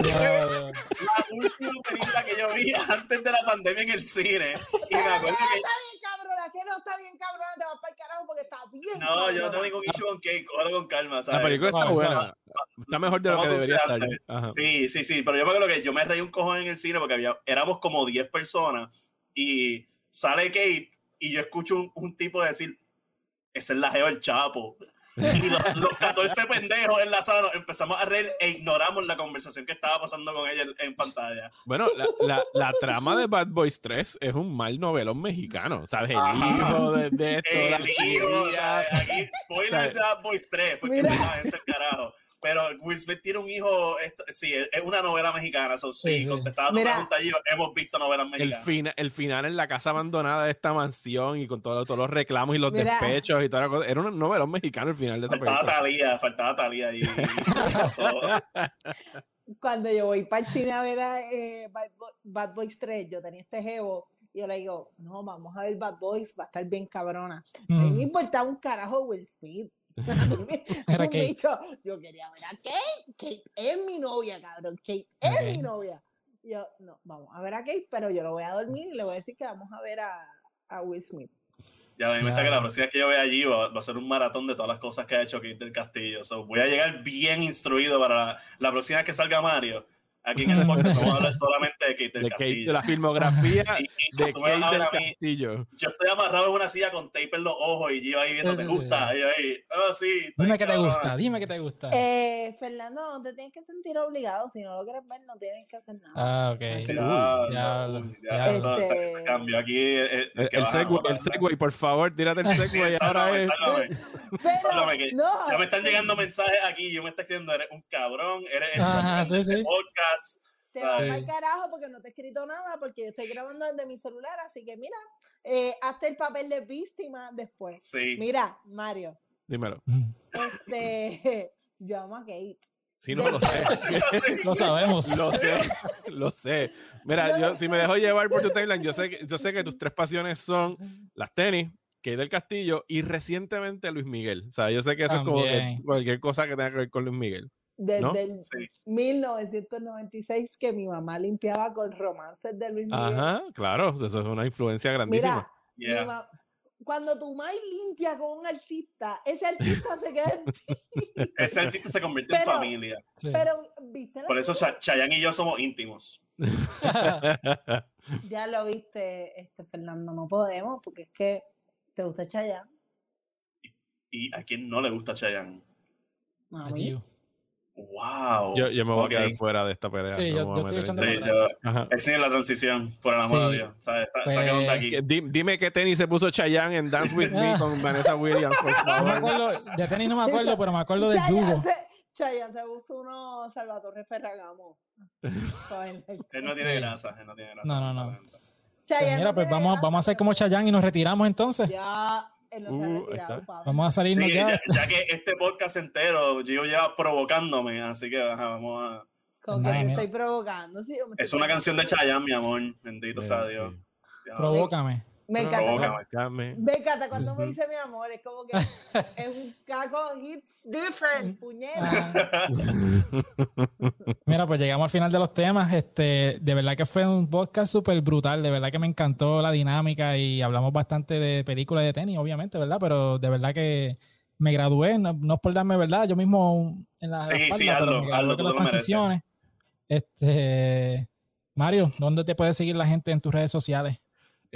La última película que yo vi antes de la pandemia en el cine. Y me acuerdo que. Está bien, cabrona, que no está bien, cabrona, te vas para el carajo porque está bien. No, yo no tengo ningún issue con Cake, cójalo con calma, ¿sabes? La película está buena. Está mejor de lo que debería estar. Sí, sí, sí, pero yo me acuerdo que yo me reí un cojón en el cine porque había, éramos como 10 personas y sale Kate y yo escucho un, un tipo decir, ese es la geo del Chapo. Y los, 14 pendejos en la sala empezamos a reír e ignoramos la conversación que estaba pasando con ella en, pantalla. Bueno, la, la, trama de Bad Boys 3 es un mal novelón mexicano, ¿sabes? El hijo de, de esto, el hijo, o sea, aquí, spoilers de Bad Boys 3, porque Mira. ese carajo. Pero Will Smith tiene un hijo, sí, es una novela mexicana, eso sí, contestaba tu pregunta yo, hemos visto novelas mexicanas. El, el final en la casa abandonada de esta mansión y con todos los reclamos y los despechos y toda la cosa, era una novela mexicana el final de esa faltaba Talía, faltaba Talía y, Cuando yo voy para el cine a ver a eh, Bad, Boys 3, yo tenía este jevo y yo le digo, no, vamos a ver Bad Boys, va a estar bien cabrona. A mí me importaba un carajo Will Smith. Era Dicho, yo quería ver a Kate. Kate es mi novia, cabrón. Kate es mi novia. yo, no, vamos a ver a Kate, pero yo lo voy a dormir y le voy a decir que vamos a ver a, a Will Smith. Ya a mí me está que la próxima vez que yo vea allí va, a ser un maratón de todas las cosas que ha hecho Kate del Castillo. So, voy a llegar bien instruido para la, la próxima vez que salga Mario Aquí en el podcast vamos a hablar solamente de Kate del Castillo. de la filmografía de Kate del Castillo. Yo estoy amarrado en una silla con tape en los ojos y yo ahí viendo, ¿te gusta? Y ahí, oh, sí. Dime que te gusta, dime que te gusta. Eh, Fernando, no te tienes que sentir obligado. Si no lo quieres ver, no tienes que hacer nada. Ah, ok. Ya, ya, ya, este... cambio. Aquí el, el, el, el, segway, el segway, por favor, tírate el segway ahora es. Pero, no, ya me están llegando mensajes aquí. Yo me está escribiendo, eres un cabrón, eres el Ajá, sí, sí. podcast te vas al carajo porque no te he escrito nada, porque yo estoy grabando desde mi celular, así que mira, eh, hazte el papel de víctima después. Mira, Mario. Dímelo. Este, yo amo a Kate. Sí, no lo sé. lo sabemos. Lo sé, lo sé. Mira, yo, si me dejo llevar por tu timeline, yo sé, que, yo sé que tus tres pasiones son las tenis, Kate del Castillo y recientemente Luis Miguel. O sea, yo sé que eso es como cualquier cosa que tenga que ver con Luis Miguel desde el 1996 que mi mamá limpiaba con romances de Luis Miguel. Ajá, claro, eso es una influencia grandísima. Mira, cuando tu mai limpia con un artista, ese artista se queda en ti. Ese artista se convierte en familia. Pero, ¿viste? Por eso Chayanne y yo somos íntimos. ya lo viste, este Fernando, no podemos, porque es que te gusta Chayanne. ¿Y, a quién no le gusta Chayanne? A mí. Wow. Yo, yo me voy a quedar fuera de esta pelea. Sí, yo, estoy echando sí, yo, la transición, por el amor de Dios. ¿sabes? Pues, de aquí. Dime qué tenis se puso Chayanne en Dance With Me con Vanessa Williams, por favor. No me acuerdo, de tenis no me acuerdo, pero me acuerdo del Yugo. Chayanne se puso uno Salvatore Ferragamo. él no tiene grasa, él no tiene grasa. No, no, no. Pues mira, pues vamos, vamos a hacer como Chayanne y nos retiramos entonces. Ya. Uh, vamos a salir ya. ya. que este podcast entero yo ya provocándome, así que vamos a. Con que me estoy provocando. Sí, es una canción de Chayanne, mi amor. Bendito sea Dios. Provócame. Me encanta. Me encanta cuando me dice mi amor, es como que es un caco hits different, puñeta. Mira, pues llegamos al final de los temas. Este, de verdad que fue un podcast súper brutal. De verdad que me encantó la dinámica y hablamos bastante de películas de tenis, obviamente, ¿verdad? Pero de verdad que me gradué, no, es por darme verdad, yo mismo en la. Sí, sí, hazlo, hazlo, tú Este, Mario, ¿dónde te puede seguir la gente en tus redes sociales?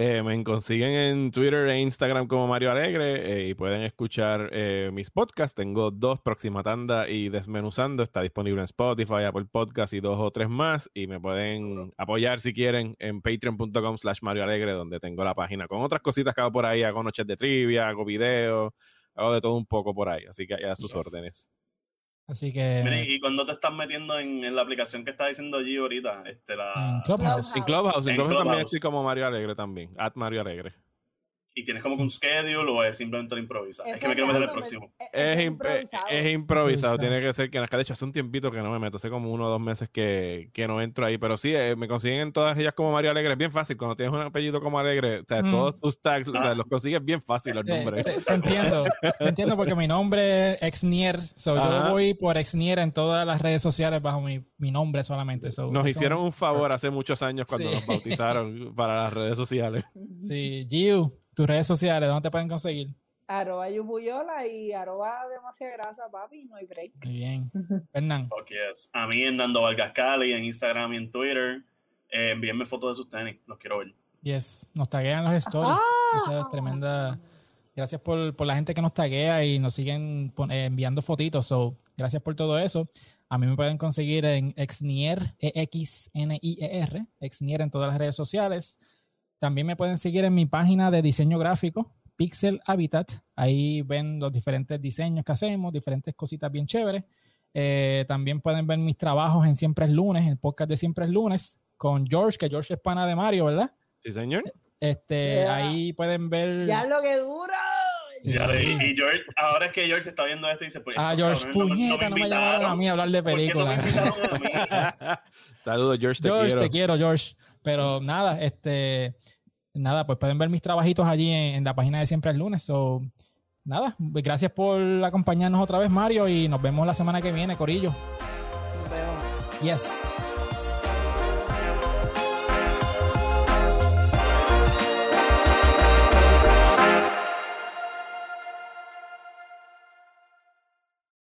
Eh, me consiguen en Twitter e Instagram como Mario Alegre eh, y pueden escuchar eh, mis podcasts. Tengo dos, Próxima Tanda y Desmenuzando. Está disponible en Spotify, Apple Podcasts y dos o tres más. Y me pueden apoyar si quieren en patreon.com slash Mario Alegre, donde tengo la página con otras cositas que hago por ahí. Hago noches de trivia, hago videos, hago de todo un poco por ahí. Así que a sus órdenes. Así que. ¿y cuando te estás metiendo en, la aplicación que está diciendo allí ahorita? Este, la... En Clubhouse. En Clubhouse. En Clubhouse también estoy como Mario Alegre también. At Mario Alegre. ¿Y tienes como que un schedule o es simplemente lo improvisa? Es, que me quiero meter el próximo. Es, improvisado. Es improvisado. Tiene que ser que De hecho, hace un tiempito que no me meto. Hace como uno o dos meses que, que no entro ahí. Pero sí, eh, me consiguen en todas ellas como Mario Alegre. Es bien fácil. Cuando tienes un apellido como Alegre, o sea, todos tus tags ah. los consigues bien fácil los nombres. Te, entiendo. te entiendo porque mi nombre es Exnier. So yo voy por Exnier en todas las redes sociales bajo mi, mi nombre solamente. nos hicieron un favor hace muchos años cuando nos bautizaron para las redes sociales. Sí, Giu tus redes sociales, ¿dónde te pueden conseguir? Arroba Yubuyola y arroba demasiada grasa, papi, no hay break. Muy bien. Fernán. A mí en Nando Vargas Cali, en Instagram y en Twitter. Eh, envíenme fotos de sus tenis, los quiero ver. Yes, nos taguean los stories. Esa es tremenda. Gracias por, por, la gente que nos taguea y nos siguen eh, enviando fotitos. So, gracias por todo eso. A mí me pueden conseguir en Exnier, E-X-N-I-E-R, Exnier en todas las redes sociales. También me pueden seguir en mi página de diseño gráfico, Pixel Habitat. Ahí ven los diferentes diseños que hacemos, diferentes cositas bien chéveres. Eh, también pueden ver mis trabajos en Siempre es Lunes, el podcast de Siempre es Lunes, con George, que George es pana de Mario, ¿verdad? Sí, señor. Este, Ahí pueden ver. Ya lo que dura. y, George, ahora es que George está viendo esto y dice, pues, ah, George, puñeta, no, me, llamaron a mí a hablar de películas. Saludos, George, te George, quiero. te quiero, George. Pero nada, este, nada, pues pueden ver mis trabajitos allí en, la página de Siempre el lunes. So, nada, gracias por acompañarnos otra vez, Mario, y nos vemos la semana que viene, Corillo. Nos vemos. Yes.